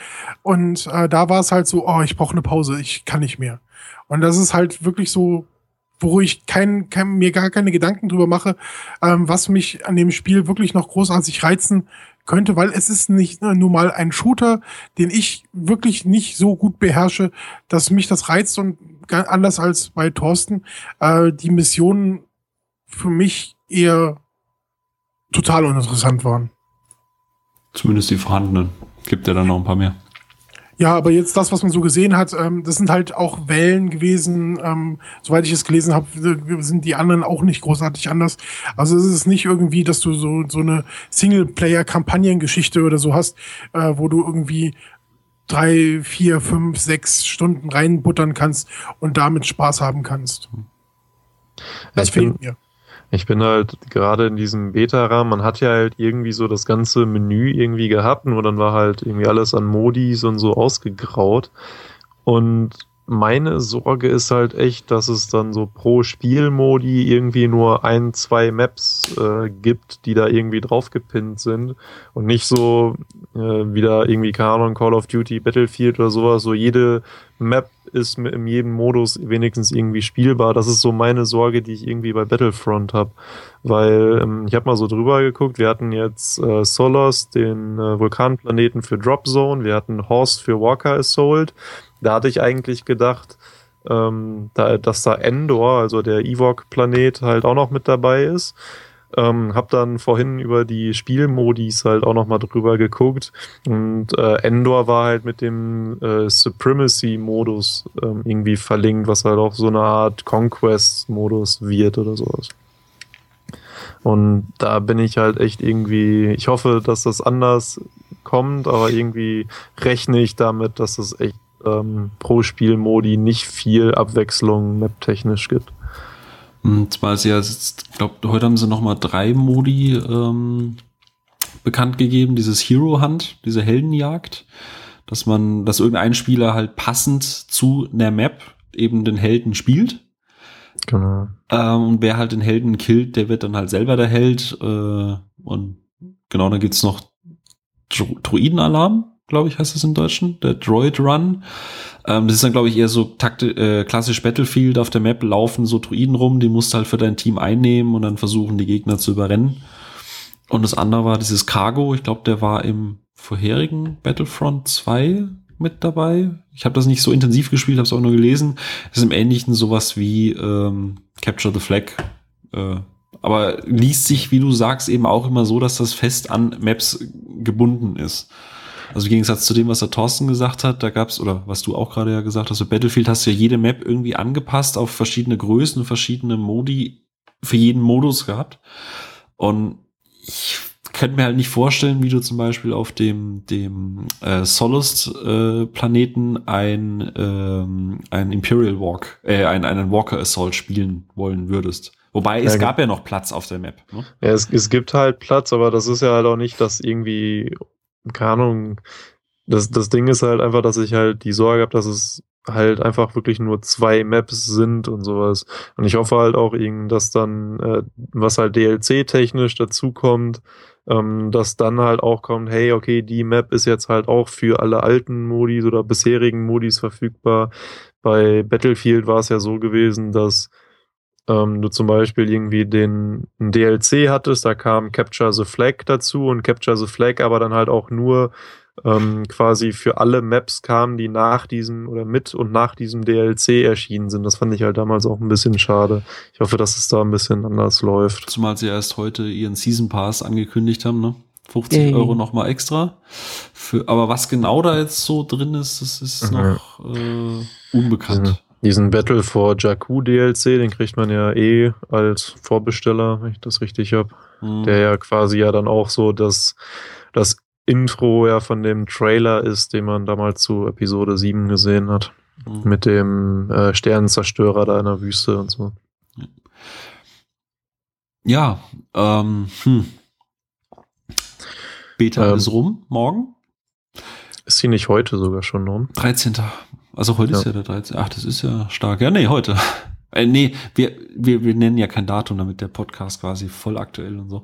Speaker 2: Und äh, da war es halt so, oh, ich brauche eine Pause, ich kann nicht mehr. Und das ist halt wirklich so, wo ich kein, kein, mir gar keine Gedanken drüber mache, ähm, was mich an dem Spiel wirklich noch großartig reizen könnte, weil es ist nicht nur mal ein Shooter, den ich wirklich nicht so gut beherrsche, dass mich das reizt und anders als bei Thorsten, äh, die Missionen für mich eher total uninteressant waren.
Speaker 1: Zumindest die vorhandenen. Gibt ja dann noch ein paar mehr.
Speaker 2: Ja, aber jetzt das, was man so gesehen hat, ähm, das sind halt auch Wellen gewesen. Ähm, soweit ich es gelesen habe, sind die anderen auch nicht großartig anders. Also es ist nicht irgendwie, dass du so, so eine Singleplayer-Kampagnengeschichte oder so hast, äh, wo du irgendwie drei, vier, fünf, sechs Stunden reinbuttern kannst und damit Spaß haben kannst.
Speaker 4: Das ich fehlt bin, mir. Ich bin halt gerade in diesem Beta-Rahmen, man hat ja halt irgendwie so das ganze Menü irgendwie gehabt, nur dann war halt irgendwie alles an Modis und so ausgegraut. Und meine Sorge ist halt echt, dass es dann so pro Spielmodi irgendwie nur ein, zwei Maps äh, gibt, die da irgendwie draufgepinnt sind und nicht so äh, wieder irgendwie, Ahnung, Call of Duty, Battlefield oder sowas, so jede Map ist in jedem Modus wenigstens irgendwie spielbar. Das ist so meine Sorge, die ich irgendwie bei Battlefront habe. Weil ähm, ich habe mal so drüber geguckt, wir hatten jetzt äh, Solos, den äh, Vulkanplaneten für Drop Zone, wir hatten Horst für Walker Assault da hatte ich eigentlich gedacht, ähm, da, dass da Endor, also der Ewok-Planet, halt auch noch mit dabei ist. Ähm, hab dann vorhin über die Spielmodis halt auch noch mal drüber geguckt und äh, Endor war halt mit dem äh, Supremacy-Modus ähm, irgendwie verlinkt, was halt auch so eine Art Conquest-Modus wird oder sowas. Und da bin ich halt echt irgendwie, ich hoffe, dass das anders kommt, aber irgendwie rechne ich damit, dass das echt ähm, pro Spielmodi nicht viel Abwechslung map-technisch gibt.
Speaker 1: Und zwar ist ja, ich glaube, heute haben sie noch mal drei Modi ähm, bekannt gegeben. Dieses Hero Hunt, diese Heldenjagd, dass man, dass irgendein Spieler halt passend zu einer Map eben den Helden spielt.
Speaker 4: Genau.
Speaker 1: Ähm, und wer halt den Helden killt, der wird dann halt selber der Held. Äh, und genau, dann gibt's noch Druidenalarm glaube ich, heißt es im Deutschen, der Droid Run. Ähm, das ist dann, glaube ich, eher so takti äh, klassisch Battlefield auf der Map, laufen so Druiden rum, die musst du halt für dein Team einnehmen und dann versuchen, die Gegner zu überrennen. Und das andere war dieses Cargo, ich glaube, der war im vorherigen Battlefront 2 mit dabei. Ich habe das nicht so intensiv gespielt, habe es auch nur gelesen. Das ist im Ähnlichen sowas wie ähm, Capture the Flag. Äh, aber liest sich, wie du sagst, eben auch immer so, dass das fest an Maps gebunden ist. Also im Gegensatz zu dem, was der Thorsten gesagt hat, da gab's oder was du auch gerade ja gesagt hast, bei Battlefield hast du ja jede Map irgendwie angepasst auf verschiedene Größen, verschiedene Modi für jeden Modus gehabt. Und ich könnte mir halt nicht vorstellen, wie du zum Beispiel auf dem, dem äh, Solust-Planeten äh, ein, ähm, ein Imperial Walk, äh, ein, einen Walker Assault spielen wollen würdest. Wobei es ja, gab ja noch Platz auf der Map. Ne?
Speaker 4: Ja, es, es gibt halt Platz, aber das ist ja halt auch nicht, dass irgendwie keine Ahnung, das, das Ding ist halt einfach, dass ich halt die Sorge habe, dass es halt einfach wirklich nur zwei Maps sind und sowas. Und ich hoffe halt auch dass dann, äh, was halt DLC-technisch dazukommt, ähm, dass dann halt auch kommt, hey, okay, die Map ist jetzt halt auch für alle alten Modis oder bisherigen Modis verfügbar. Bei Battlefield war es ja so gewesen, dass ähm, du zum Beispiel irgendwie den DLC hattest, da kam Capture the Flag dazu und Capture the Flag aber dann halt auch nur ähm, quasi für alle Maps kamen, die nach diesem oder mit und nach diesem DLC erschienen sind. Das fand ich halt damals auch ein bisschen schade. Ich hoffe, dass es da ein bisschen anders läuft.
Speaker 1: Zumal sie erst heute ihren Season Pass angekündigt haben, ne? 50 Yay. Euro nochmal extra. Für, aber was genau da jetzt so drin ist, das ist mhm. noch äh, unbekannt. Mhm.
Speaker 4: Diesen Battle for Jakku DLC, den kriegt man ja eh als Vorbesteller, wenn ich das richtig habe. Mhm. Der ja quasi ja dann auch so das, das Intro ja von dem Trailer ist, den man damals zu Episode 7 gesehen hat. Mhm. Mit dem äh, Sternenzerstörer da in der Wüste und so.
Speaker 1: Ja, ähm, hm. Beta ähm, ist rum, morgen.
Speaker 4: Ist sie nicht heute sogar schon rum?
Speaker 1: 13. Also heute ja. ist ja der 13. Ach, das ist ja stark. Ja, nee, heute. Äh, nee, wir, wir, wir nennen ja kein Datum, damit der Podcast quasi voll aktuell und so.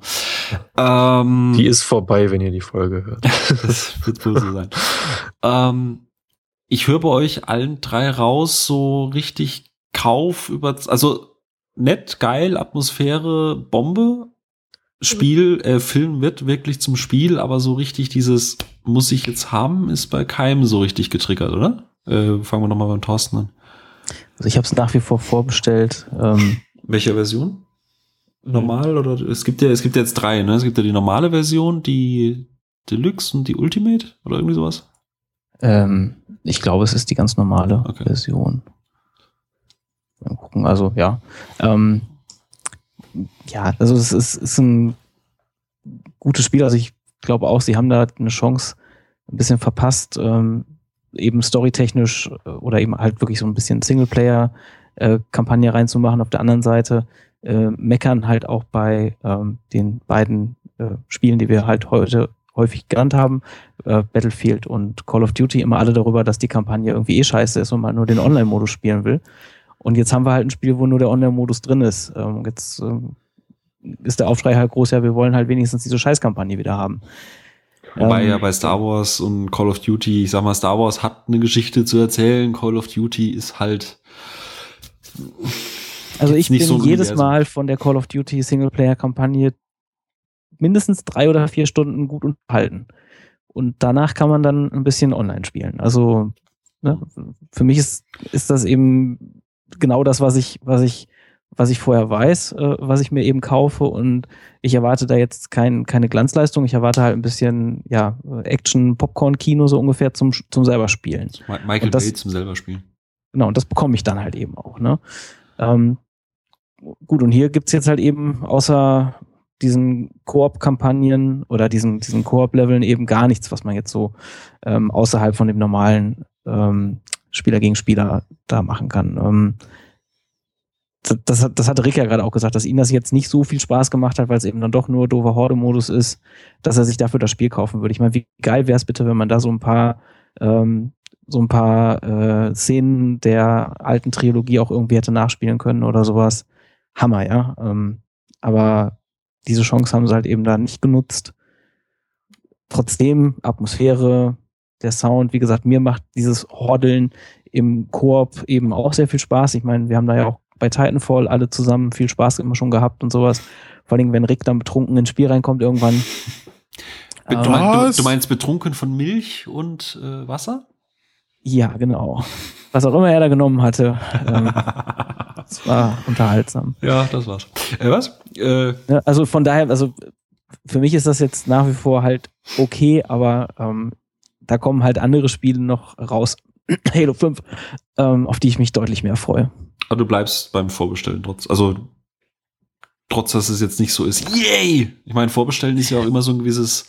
Speaker 4: Ähm, die ist vorbei, wenn ihr die Folge hört.
Speaker 1: das wird wohl so sein. ähm, ich höre bei euch allen drei raus, so richtig Kauf über, also nett, geil, Atmosphäre, Bombe. Spiel, äh, Film wird wirklich zum Spiel, aber so richtig dieses muss ich jetzt haben, ist bei keinem so richtig getriggert, oder? Äh, fangen wir nochmal beim Thorsten an.
Speaker 3: Also ich habe es nach wie vor vorbestellt. Ähm,
Speaker 1: Welche Version? Normal oder es gibt ja es gibt ja jetzt drei, ne? Es gibt ja die normale Version, die Deluxe und die Ultimate oder irgendwie sowas.
Speaker 3: Ähm, ich glaube, es ist die ganz normale okay. Version. Mal gucken, also ja. Ähm, ja, also es ist, ist ein gutes Spiel. Also ich glaube auch, sie haben da eine Chance ein bisschen verpasst. Ähm, eben storytechnisch äh, oder eben halt wirklich so ein bisschen Singleplayer-Kampagne reinzumachen. Auf der anderen Seite äh, meckern halt auch bei ähm, den beiden äh, Spielen, die wir halt heute häufig genannt haben, äh, Battlefield und Call of Duty, immer alle darüber, dass die Kampagne irgendwie eh scheiße ist und man nur den Online-Modus spielen will. Und jetzt haben wir halt ein Spiel, wo nur der Online-Modus drin ist. Ähm, jetzt ähm, ist der Aufschrei halt groß, ja, wir wollen halt wenigstens diese Scheißkampagne wieder haben.
Speaker 1: Wobei ähm, ja bei Star Wars und Call of Duty, ich sag mal, Star Wars hat eine Geschichte zu erzählen, Call of Duty ist halt.
Speaker 3: Also ich bin so jedes Mal von der Call of Duty Singleplayer-Kampagne mindestens drei oder vier Stunden gut unterhalten. Und danach kann man dann ein bisschen online spielen. Also ne, für mich ist, ist das eben genau das, was ich, was ich, was ich vorher weiß, äh, was ich mir eben kaufe. Und ich erwarte da jetzt kein, keine Glanzleistung. Ich erwarte halt ein bisschen, ja, Action, Popcorn-Kino so ungefähr zum, zum selber spielen.
Speaker 1: Michael das, Bay zum selber spielen.
Speaker 3: Genau, und das bekomme ich dann halt eben auch, ne? Ähm, gut, und hier gibt's jetzt halt eben außer diesen Koop-Kampagnen oder diesen, diesen Koop-Leveln eben gar nichts, was man jetzt so ähm, außerhalb von dem normalen ähm, Spieler gegen Spieler da machen kann. Ähm, das, hat, das hatte Rick ja gerade auch gesagt, dass ihm das jetzt nicht so viel Spaß gemacht hat, weil es eben dann doch nur doofer Horde-Modus ist, dass er sich dafür das Spiel kaufen würde. Ich meine, wie geil wäre es bitte, wenn man da so ein paar ähm, so ein paar äh, Szenen der alten Trilogie auch irgendwie hätte nachspielen können oder sowas. Hammer, ja. Ähm, aber diese Chance haben sie halt eben da nicht genutzt. Trotzdem, Atmosphäre, der Sound, wie gesagt, mir macht dieses Hordeln im Koop eben auch sehr viel Spaß. Ich meine, wir haben da ja auch bei Titanfall alle zusammen viel Spaß immer schon gehabt und sowas. Vor allem, wenn Rick dann betrunken ins Spiel reinkommt irgendwann.
Speaker 1: Du, mein, du, du meinst betrunken von Milch und äh, Wasser?
Speaker 3: Ja, genau. Was auch immer er da genommen hatte. Ähm, das war unterhaltsam.
Speaker 1: Ja, das war's. Äh, was?
Speaker 3: Äh, also von daher, also für mich ist das jetzt nach wie vor halt okay, aber ähm, da kommen halt andere Spiele noch raus. Halo 5, ähm, auf die ich mich deutlich mehr freue.
Speaker 1: Aber du bleibst beim Vorbestellen trotz, also trotz, dass es jetzt nicht so ist. Yay! Ich meine, Vorbestellen ist ja auch immer so ein gewisses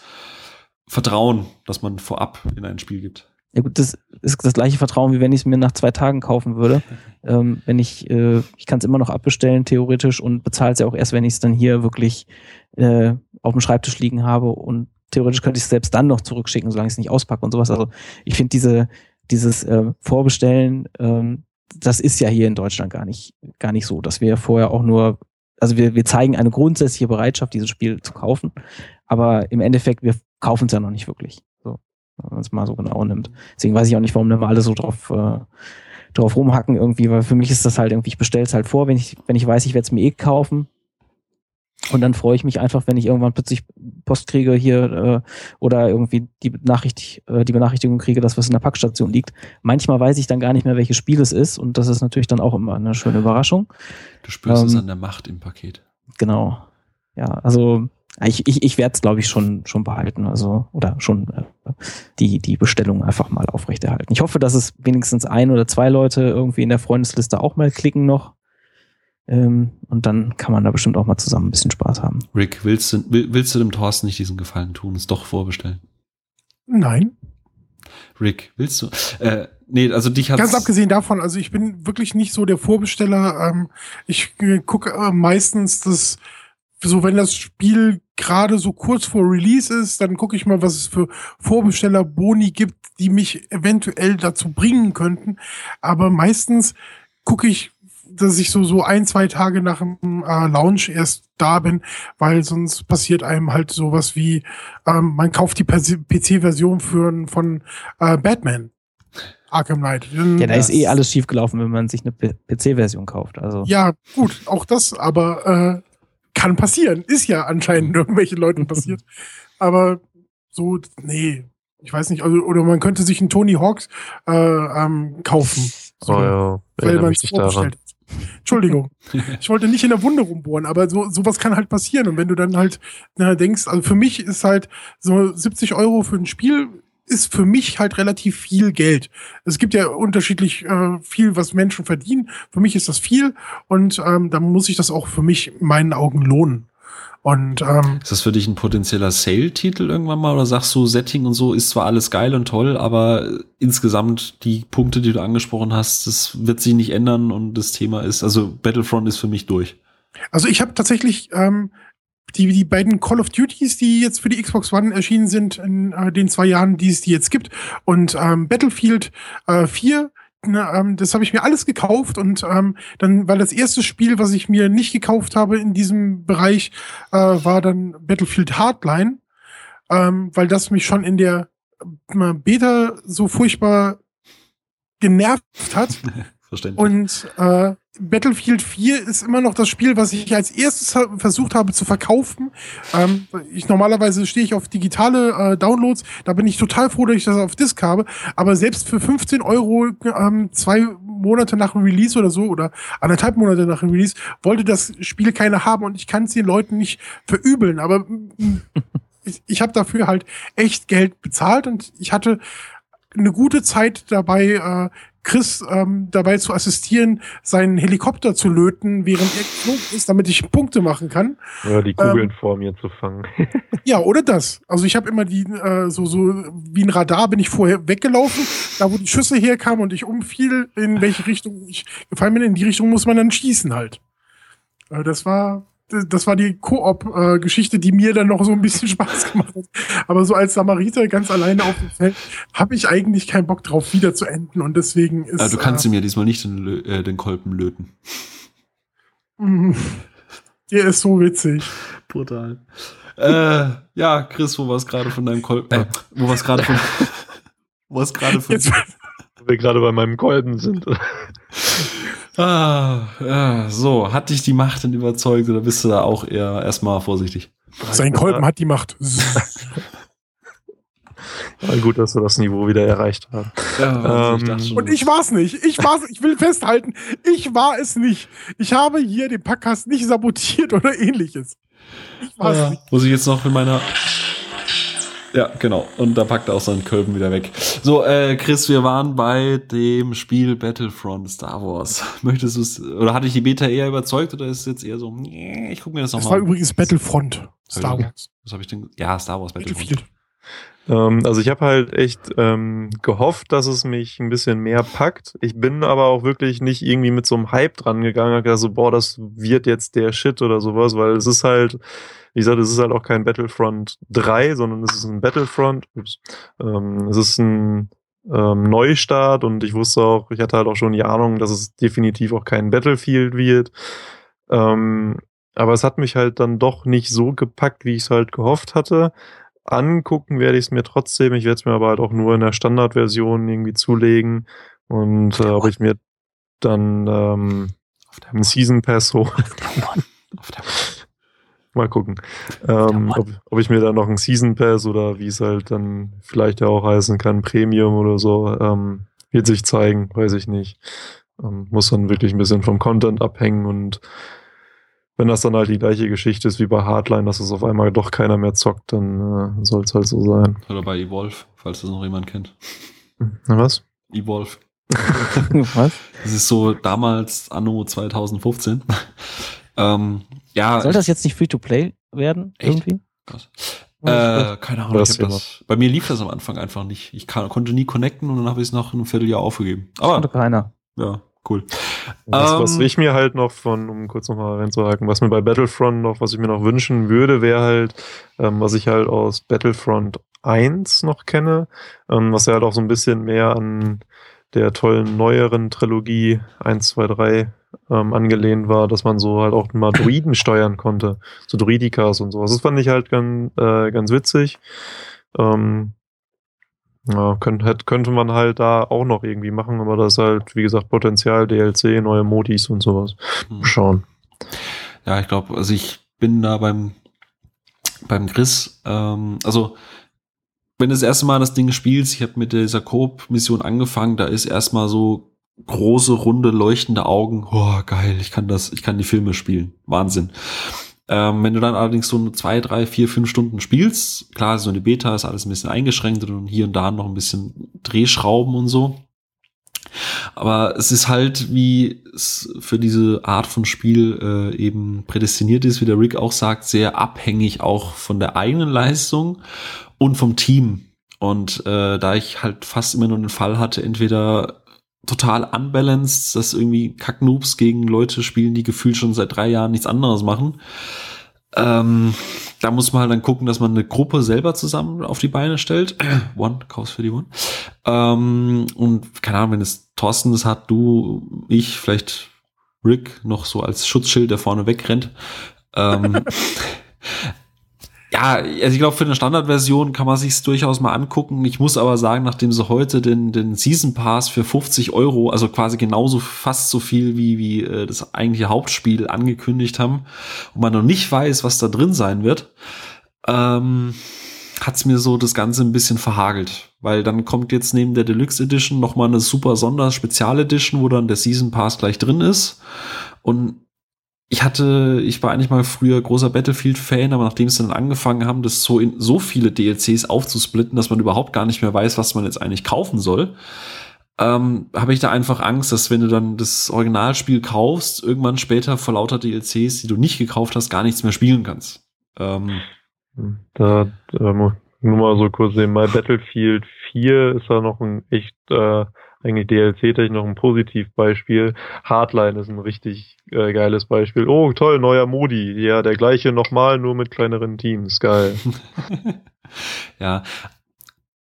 Speaker 1: Vertrauen, das man vorab in ein Spiel gibt.
Speaker 3: Ja gut, das ist das gleiche Vertrauen, wie wenn ich es mir nach zwei Tagen kaufen würde. ähm, wenn ich, äh, ich kann es immer noch abbestellen, theoretisch, und bezahle es ja auch erst, wenn ich es dann hier wirklich äh, auf dem Schreibtisch liegen habe. Und theoretisch könnte ich es selbst dann noch zurückschicken, solange ich es nicht auspacke und sowas. Also ich finde diese, dieses äh, Vorbestellen, ähm, das ist ja hier in Deutschland gar nicht, gar nicht so, dass wir vorher auch nur, also wir, wir zeigen eine grundsätzliche Bereitschaft, dieses Spiel zu kaufen, aber im Endeffekt, wir kaufen es ja noch nicht wirklich wenn man es mal so genau nimmt. Deswegen weiß ich auch nicht, warum immer alle so drauf, äh, drauf rumhacken irgendwie, weil für mich ist das halt irgendwie, ich bestelle es halt vor, wenn ich, wenn ich weiß, ich werde es mir eh kaufen. Und dann freue ich mich einfach, wenn ich irgendwann plötzlich Post kriege hier äh, oder irgendwie die, Benachricht, äh, die Benachrichtigung kriege, dass was in der Packstation liegt. Manchmal weiß ich dann gar nicht mehr, welches Spiel es ist und das ist natürlich dann auch immer eine schöne Überraschung.
Speaker 1: Du spürst ähm, es an der Macht im Paket.
Speaker 3: Genau. Ja, also ich, ich, ich werde es, glaube ich, schon, schon behalten, also oder schon äh, die, die Bestellung einfach mal aufrechterhalten. Ich hoffe, dass es wenigstens ein oder zwei Leute irgendwie in der Freundesliste auch mal klicken noch. Ähm, und dann kann man da bestimmt auch mal zusammen ein bisschen Spaß haben.
Speaker 1: Rick, willst du, willst du dem Thorsten nicht diesen Gefallen tun, es doch vorbestellen?
Speaker 2: Nein.
Speaker 1: Rick, willst du? Äh, nee, also dich hat
Speaker 2: Ganz abgesehen davon, also ich bin wirklich nicht so der Vorbesteller. Ähm, ich äh, gucke äh, meistens das so wenn das Spiel gerade so kurz vor Release ist, dann gucke ich mal, was es für Vorbesteller Boni gibt, die mich eventuell dazu bringen könnten. Aber meistens gucke ich, dass ich so so ein zwei Tage nach dem äh, Launch erst da bin, weil sonst passiert einem halt sowas wie ähm, man kauft die PC-Version für von äh, Batman. Arkham Knight.
Speaker 3: Ja, da ist eh alles schiefgelaufen, wenn man sich eine PC-Version kauft. Also.
Speaker 2: Ja, gut, auch das, aber äh, kann passieren. Ist ja anscheinend irgendwelchen Leuten passiert. Aber so, nee, ich weiß nicht. Also, oder man könnte sich einen Tony Hawks äh, ähm, kaufen. So,
Speaker 4: oh ja,
Speaker 2: weil man es vorgestellt Entschuldigung. Ich wollte nicht in der Wunde rumbohren, aber so sowas kann halt passieren. Und wenn du dann halt na, denkst, also für mich ist halt so 70 Euro für ein Spiel ist für mich halt relativ viel Geld. Es gibt ja unterschiedlich äh, viel, was Menschen verdienen. Für mich ist das viel und ähm, dann muss ich das auch für mich in meinen Augen lohnen. Und, ähm,
Speaker 1: ist das für dich ein potenzieller Sale-Titel irgendwann mal oder sagst du, Setting und so ist zwar alles geil und toll, aber insgesamt die Punkte, die du angesprochen hast, das wird sich nicht ändern und das Thema ist, also Battlefront ist für mich durch.
Speaker 2: Also ich habe tatsächlich ähm, die, die beiden Call of Duties, die jetzt für die Xbox One erschienen sind in äh, den zwei Jahren, die es die jetzt gibt, und ähm, Battlefield äh, 4, ne, ähm, das habe ich mir alles gekauft und ähm, dann, weil das erste Spiel, was ich mir nicht gekauft habe in diesem Bereich, äh, war dann Battlefield Hardline, ähm, weil das mich schon in der äh, Beta so furchtbar genervt hat.
Speaker 1: Verständlich.
Speaker 2: Und äh, Battlefield 4 ist immer noch das Spiel, was ich als erstes ha versucht habe zu verkaufen. Ähm, ich normalerweise stehe ich auf digitale äh, Downloads, da bin ich total froh, dass ich das auf Disc habe. Aber selbst für 15 Euro ähm, zwei Monate nach dem Release oder so oder anderthalb Monate nach dem Release wollte das Spiel keiner haben und ich kann es den Leuten nicht verübeln. Aber ich, ich habe dafür halt echt Geld bezahlt und ich hatte eine gute Zeit dabei, äh, Chris ähm, dabei zu assistieren, seinen Helikopter zu löten, während er geflogen ist, damit ich Punkte machen kann.
Speaker 4: Ja, die Kugeln vor mir zu fangen.
Speaker 2: Ja, oder das. Also ich habe immer die, äh, so, so wie ein Radar bin ich vorher weggelaufen, da wo die Schüsse herkamen und ich umfiel, in welche Richtung ich gefallen bin, in die Richtung muss man dann schießen halt. Äh, das war, das war die Koop-Geschichte, die mir dann noch so ein bisschen Spaß gemacht hat. Aber so als Samariter ganz alleine auf dem Feld habe ich eigentlich keinen Bock drauf, wieder zu enden. Und deswegen ist.
Speaker 1: Äh, du kannst
Speaker 2: äh,
Speaker 1: ihm ja diesmal nicht den, äh, den Kolben löten.
Speaker 2: mh, der ist so witzig.
Speaker 1: Brutal. äh, ja, Chris, wo war es gerade von deinem Kolben? Äh, wo war es gerade von. wo war es gerade von.
Speaker 2: Jetzt,
Speaker 4: wir gerade bei meinem Kolben sind.
Speaker 1: Ah, ja, so, hat dich die Macht denn überzeugt oder bist du da auch eher erstmal vorsichtig?
Speaker 2: sein Kolben hat die Macht.
Speaker 4: Ja, gut, dass wir das Niveau wieder erreicht haben.
Speaker 1: Ja,
Speaker 4: Ähm,
Speaker 1: schon,
Speaker 2: Und ich war's nicht. Ich war's, ich will festhalten, ich war es nicht. Ich habe hier den Podcast nicht sabotiert oder ähnliches. Ich war's
Speaker 1: Ah,
Speaker 2: nicht.
Speaker 1: muss ich jetzt noch in meiner. Ja, genau. Und da packt er auch seinen Kolben wieder weg. So, äh, Chris, wir waren bei dem Spiel Battlefront Star Wars. Möchtest du es, oder hatte ich die Beta eher überzeugt oder ist es jetzt eher so, nee, ich guck mir das
Speaker 2: Das war
Speaker 1: nochmal an.
Speaker 2: übrigens Battlefront. Star Wars.
Speaker 1: Was habe ich denn? Ja, Star Wars Battlefront.
Speaker 2: Battlefield.
Speaker 4: Ähm, also ich habe halt echt ähm, gehofft, dass es mich ein bisschen mehr packt. Ich bin aber auch wirklich nicht irgendwie mit so einem Hype dran gegangen, hab gedacht so, boah, das wird jetzt der Shit oder sowas, weil es ist halt, wie gesagt, es ist halt auch kein Battlefront 3, sondern es ist ein Battlefront. Ups, ähm, es ist ein ähm, Neustart und ich wusste auch, ich hatte halt auch schon die Ahnung, dass es definitiv auch kein Battlefield wird. Ähm, aber es hat mich halt dann doch nicht so gepackt, wie ich es halt gehofft hatte. Angucken werde ich es mir trotzdem. Ich werde es mir aber halt auch nur in der Standardversion irgendwie zulegen. Und äh, ob ich mir dann ähm, einen Season Pass hole. Mal gucken. Ähm, ob, ob ich mir dann noch einen Season Pass oder wie es halt dann vielleicht ja auch heißen kann, Premium oder so, ähm, wird sich zeigen, weiß ich nicht. Ähm, muss dann wirklich ein bisschen vom Content abhängen und wenn das dann halt die gleiche Geschichte ist wie bei Hardline, dass es auf einmal doch keiner mehr zockt, dann äh, soll es halt so sein.
Speaker 1: Oder bei Evolve, falls das noch jemand kennt.
Speaker 4: Na was?
Speaker 1: Evolve.
Speaker 3: Was?
Speaker 1: Das ist so damals Anno 2015. ähm, ja,
Speaker 3: Soll das jetzt nicht Free-to-Play werden?
Speaker 1: Echt?
Speaker 3: Irgendwie?
Speaker 1: Krass.
Speaker 3: Ja,
Speaker 1: Äh, keine Ahnung,
Speaker 4: Das
Speaker 1: ich hab das, bei mir lief das am Anfang einfach nicht. Ich kann, konnte nie connecten und dann habe ich es nach einem Vierteljahr aufgegeben.
Speaker 3: das konnte
Speaker 1: Aber
Speaker 3: keiner.
Speaker 1: ja, cool.
Speaker 4: Was, was
Speaker 1: Ähm,
Speaker 4: ich mir halt noch von, um kurz nochmal reinzuhaken, was mir bei Battlefront noch, was ich mir noch wünschen würde, wäre halt, ähm, was ich halt aus Battlefront 1 noch kenne, ähm, was ja halt auch so ein bisschen mehr an der tollen neueren Trilogie 1, 2, 3 ähm, angelehnt war, dass man so halt auch mal Druiden steuern konnte, so Druidikas und sowas. Das fand ich halt ganz, äh, ganz witzig. Ähm, ja, könnte, hätte- könnte man halt da auch noch irgendwie machen, aber das ist halt, wie gesagt, Potenzial, DLC, neue Modis und sowas.
Speaker 1: hm.
Speaker 4: Schauen.
Speaker 1: Ja, ich glaube, also ich bin da beim, beim Chris, ähm, also wenn du das erste Mal das Ding spielst, ich habe mit dieser Coop-Mission angefangen, da ist erstmal so große, runde, leuchtende Augen. Oh, geil, ich kann das, ich kann die Filme spielen. Wahnsinn. Ähm, wenn du dann allerdings so zwei, drei, vier, fünf Stunden spielst, klar, so eine Beta ist alles ein bisschen eingeschränkt und hier und da noch ein bisschen Drehschrauben und so. Aber es ist halt, wie es für diese Art von Spiel äh, eben prädestiniert ist, wie der Rick auch sagt, sehr abhängig auch von der eigenen Leistung und vom Team. Und äh, da ich halt fast immer nur den Fall hatte, entweder total unbalanced, dass irgendwie Kacknoobs gegen Leute spielen, die gefühlt schon seit drei Jahren nichts anderes machen, Ähm, da muss man halt dann gucken, dass man eine Gruppe selber zusammen auf die Beine stellt. One, kaufst für die One. Ähm, und keine Ahnung, wenn es Thorsten das hat, du, ich, vielleicht Rick noch so als Schutzschild, der vorne wegrennt. Ähm, ja, also ich glaube, für eine Standardversion kann man sich durchaus mal angucken. Ich muss aber sagen, nachdem sie heute den, den Season Pass für 50 Euro, also quasi genauso fast so viel wie, wie äh, das eigentliche Hauptspiel angekündigt haben und man noch nicht weiß, was da drin sein wird, ähm, hat's mir so das Ganze ein bisschen verhagelt. Weil dann kommt jetzt neben der Deluxe Edition noch mal eine super Sonder-Spezial-Edition, wo dann der Season Pass gleich drin ist. Und ich hatte, ich war eigentlich mal früher großer Battlefield-Fan, aber nachdem sie dann angefangen haben, das so in so viele DLCs aufzusplitten, dass man überhaupt gar nicht mehr weiß, was man jetzt eigentlich kaufen soll, ähm, habe ich da einfach Angst, dass wenn du dann das Originalspiel kaufst, irgendwann später vor lauter DLCs, die du nicht gekauft hast, gar nichts mehr spielen kannst. Ähm,
Speaker 4: da ähm, nur mal so kurz sehen, bei Battlefield 4 ist da noch ein echt äh, eigentlich DLC-technisch noch ein Positivbeispiel. Hardline ist ein richtig äh, geiles Beispiel. Oh, toll, neuer Modi. Ja, der gleiche nochmal, nur mit kleineren Teams. Geil.
Speaker 1: ja.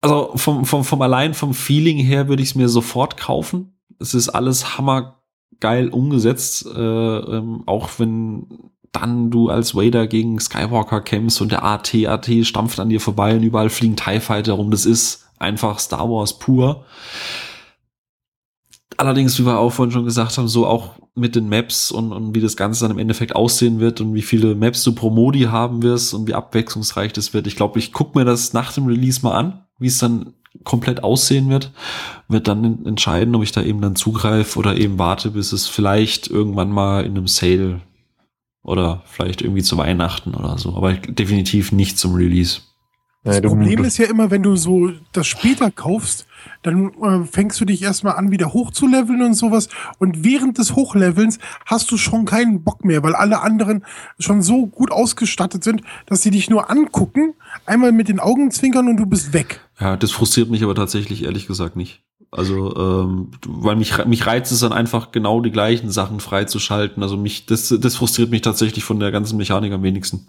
Speaker 1: Also vom, vom, vom allein vom Feeling her würde ich es mir sofort kaufen. Es ist alles hammergeil umgesetzt, äh, ähm, auch wenn dann du als Vader gegen Skywalker kämpfst und der AT, AT stampft an dir vorbei und überall fliegen TIE Fighter rum. Das ist einfach Star Wars pur. Allerdings, wie wir auch vorhin schon gesagt haben, so auch mit den Maps und, und wie das Ganze dann im Endeffekt aussehen wird und wie viele Maps du pro Modi haben wirst und wie abwechslungsreich das wird. Ich glaube, ich gucke mir das nach dem Release mal an, wie es dann komplett aussehen wird, wird dann entscheiden, ob ich da eben dann zugreife oder eben warte, bis es vielleicht irgendwann mal in einem Sale oder vielleicht irgendwie zu Weihnachten oder so, aber definitiv nicht zum Release.
Speaker 2: Das Problem ist ja immer, wenn du so das später kaufst, dann äh, fängst du dich erstmal an, wieder hochzuleveln und sowas. Und während des Hochlevelns hast du schon keinen Bock mehr, weil alle anderen schon so gut ausgestattet sind, dass sie dich nur angucken, einmal mit den Augen zwinkern und du bist weg.
Speaker 1: Ja, das frustriert mich aber tatsächlich ehrlich gesagt nicht. Also, ähm, weil mich, mich reizt es dann einfach genau die gleichen Sachen freizuschalten. Also mich, das, das frustriert mich tatsächlich von der ganzen Mechanik am wenigsten.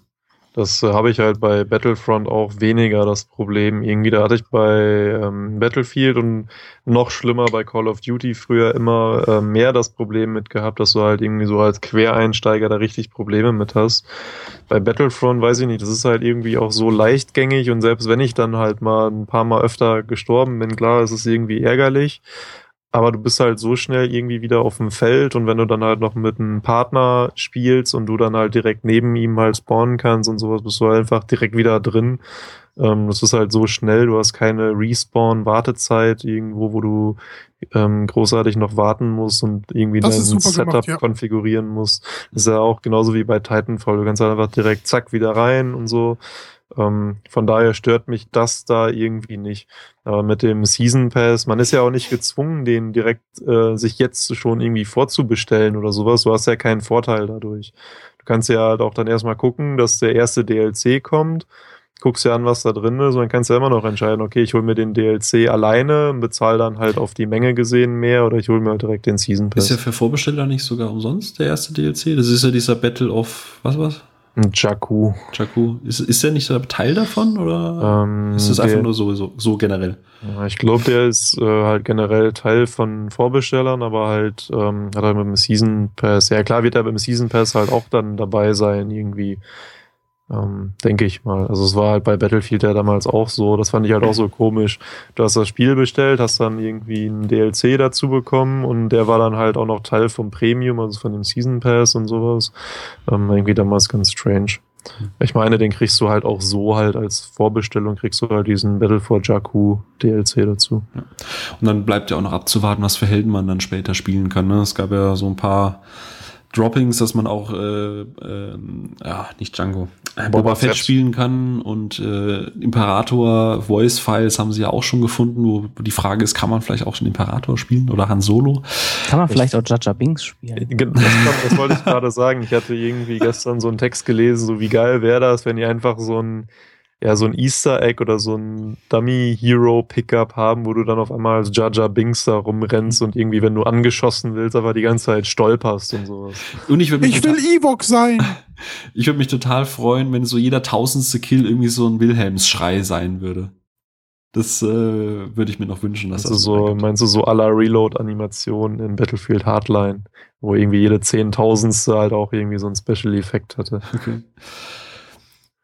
Speaker 4: Das äh, habe ich halt bei Battlefront auch weniger das Problem. Irgendwie, da hatte ich bei ähm, Battlefield und noch schlimmer bei Call of Duty früher immer äh, mehr das Problem mit gehabt, dass du halt irgendwie so als Quereinsteiger da richtig Probleme mit hast. Bei Battlefront weiß ich nicht, das ist halt irgendwie auch so leichtgängig und selbst wenn ich dann halt mal ein paar Mal öfter gestorben bin, klar, es ist irgendwie ärgerlich aber du bist halt so schnell irgendwie wieder auf dem Feld und wenn du dann halt noch mit einem Partner spielst und du dann halt direkt neben ihm halt spawnen kannst und sowas, bist du halt einfach direkt wieder drin. Ähm, das ist halt so schnell, du hast keine Respawn-Wartezeit irgendwo, wo du ähm, großartig noch warten musst und irgendwie dein Setup gemacht, ja. konfigurieren musst. Das ist ja auch genauso wie bei Titanfall. Du kannst halt einfach direkt zack wieder rein und so. Ähm, von daher stört mich das da irgendwie nicht. Aber mit dem Season Pass, man ist ja auch nicht gezwungen, den direkt äh, sich jetzt schon irgendwie vorzubestellen oder sowas. Du hast ja keinen Vorteil dadurch. Du kannst ja halt auch dann erstmal gucken, dass der erste DLC kommt, guckst ja an, was da drin ist und dann kannst du ja immer noch entscheiden, okay, ich hole mir den DLC alleine und bezahle dann halt auf die Menge gesehen mehr oder ich hole mir halt direkt den Season Pass.
Speaker 1: Ist ja für Vorbesteller nicht sogar umsonst der erste DLC? Das ist ja dieser Battle of was was?
Speaker 4: Jakku.
Speaker 1: Jakku. Ist, ist der nicht Teil davon oder ähm, ist das einfach nur so, so, so generell?
Speaker 4: ich glaube, der ist äh, halt generell Teil von Vorbestellern, aber halt ähm, hat halt mit dem Season Pass. Ja, klar wird er beim Season Pass halt auch dann dabei sein, irgendwie. Ähm, denke ich mal. Also es war halt bei Battlefield ja damals auch so. Das fand ich halt auch so komisch. Du hast das Spiel bestellt, hast dann irgendwie ein DLC dazu bekommen und der war dann halt auch noch Teil vom Premium, also von dem Season Pass und sowas. Ähm, irgendwie damals ganz strange. Ich meine, den kriegst du halt auch so halt als Vorbestellung, kriegst du halt diesen Battle for Jakku DLC dazu. Ja.
Speaker 1: Und dann bleibt ja auch noch abzuwarten, was für Helden man dann später spielen kann. Ne? Es gab ja so ein paar Droppings, dass man auch, äh, äh, ja, nicht Django, äh, Boba, Boba Fett spielen kann und äh, Imperator Voice Files haben sie ja auch schon gefunden, wo die Frage ist, kann man vielleicht auch schon Imperator spielen oder Han Solo?
Speaker 3: Kann man vielleicht ich, auch Jaja Binks spielen?
Speaker 4: Das, das wollte ich gerade sagen. Ich hatte irgendwie gestern so einen Text gelesen, so wie geil wäre das, wenn ihr einfach so ein ja, so ein Easter Egg oder so ein Dummy Hero Pickup haben, wo du dann auf einmal als Jar Jar Binks da rumrennst und irgendwie, wenn du angeschossen willst, aber die ganze Zeit stolperst und sowas.
Speaker 1: Und ich,
Speaker 2: Ich will Ewok sein.
Speaker 1: ich würde mich total freuen, wenn so jeder tausendste Kill irgendwie so ein Wilhelms-Schrei sein würde. Das äh, würde ich mir noch wünschen, dass
Speaker 4: Meinst du
Speaker 1: das
Speaker 4: so, meinst du so aller Reload-Animationen in Battlefield Hardline, wo irgendwie jede Zehntausendste halt auch irgendwie so ein Special-Effekt hatte.
Speaker 1: Okay.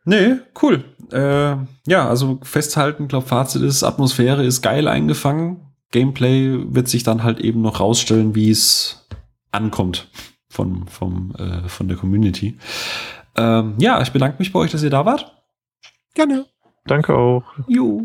Speaker 1: Nee, cool. Äh, ja, also festhalten, glaube Fazit ist, Atmosphäre ist geil eingefangen. Gameplay wird sich dann halt eben noch rausstellen, wie es ankommt von, vom, äh, von der Community. Ähm, ja, ich bedanke mich bei euch, dass ihr da wart.
Speaker 2: Gerne.
Speaker 4: Danke auch.
Speaker 1: Jo.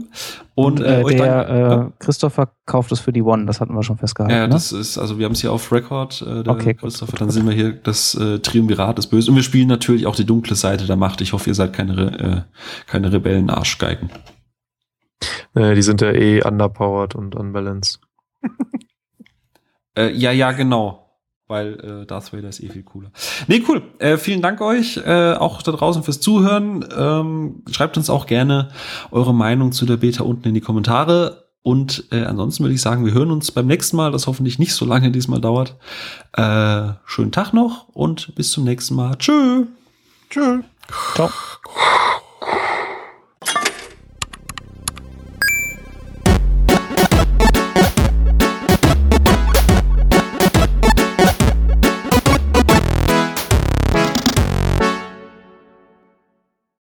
Speaker 1: Und,
Speaker 3: Und äh,
Speaker 1: euch
Speaker 3: der
Speaker 1: danke-
Speaker 3: äh, Christopher kauft es für die One, das hatten wir schon festgehalten.
Speaker 1: Ja,
Speaker 3: ne?
Speaker 1: das ist, also wir haben es hier auf Record, äh, der
Speaker 3: Okay,
Speaker 1: Christopher,
Speaker 3: gut,
Speaker 1: dann
Speaker 3: gut.
Speaker 1: sind wir hier das äh, Triumvirat des Bösen. Und wir spielen natürlich auch die dunkle Seite der Macht. Ich hoffe, ihr seid keine, Re äh, keine Rebellen-Arschgeigen.
Speaker 4: Äh, die sind ja eh underpowered und unbalanced.
Speaker 1: Äh, ja, ja, genau. Weil äh, Darth Vader ist eh viel cooler. Nee, cool. Äh, vielen Dank euch, äh, auch da draußen fürs Zuhören. Ähm, schreibt uns auch gerne eure Meinung zu der Beta unten in die Kommentare. Und äh, ansonsten würde ich sagen, wir hören uns beim nächsten Mal, das hoffentlich nicht so lange diesmal dauert. Äh, schönen Tag noch und bis zum nächsten Mal. Tschö.
Speaker 2: Tschö.
Speaker 3: Ciao.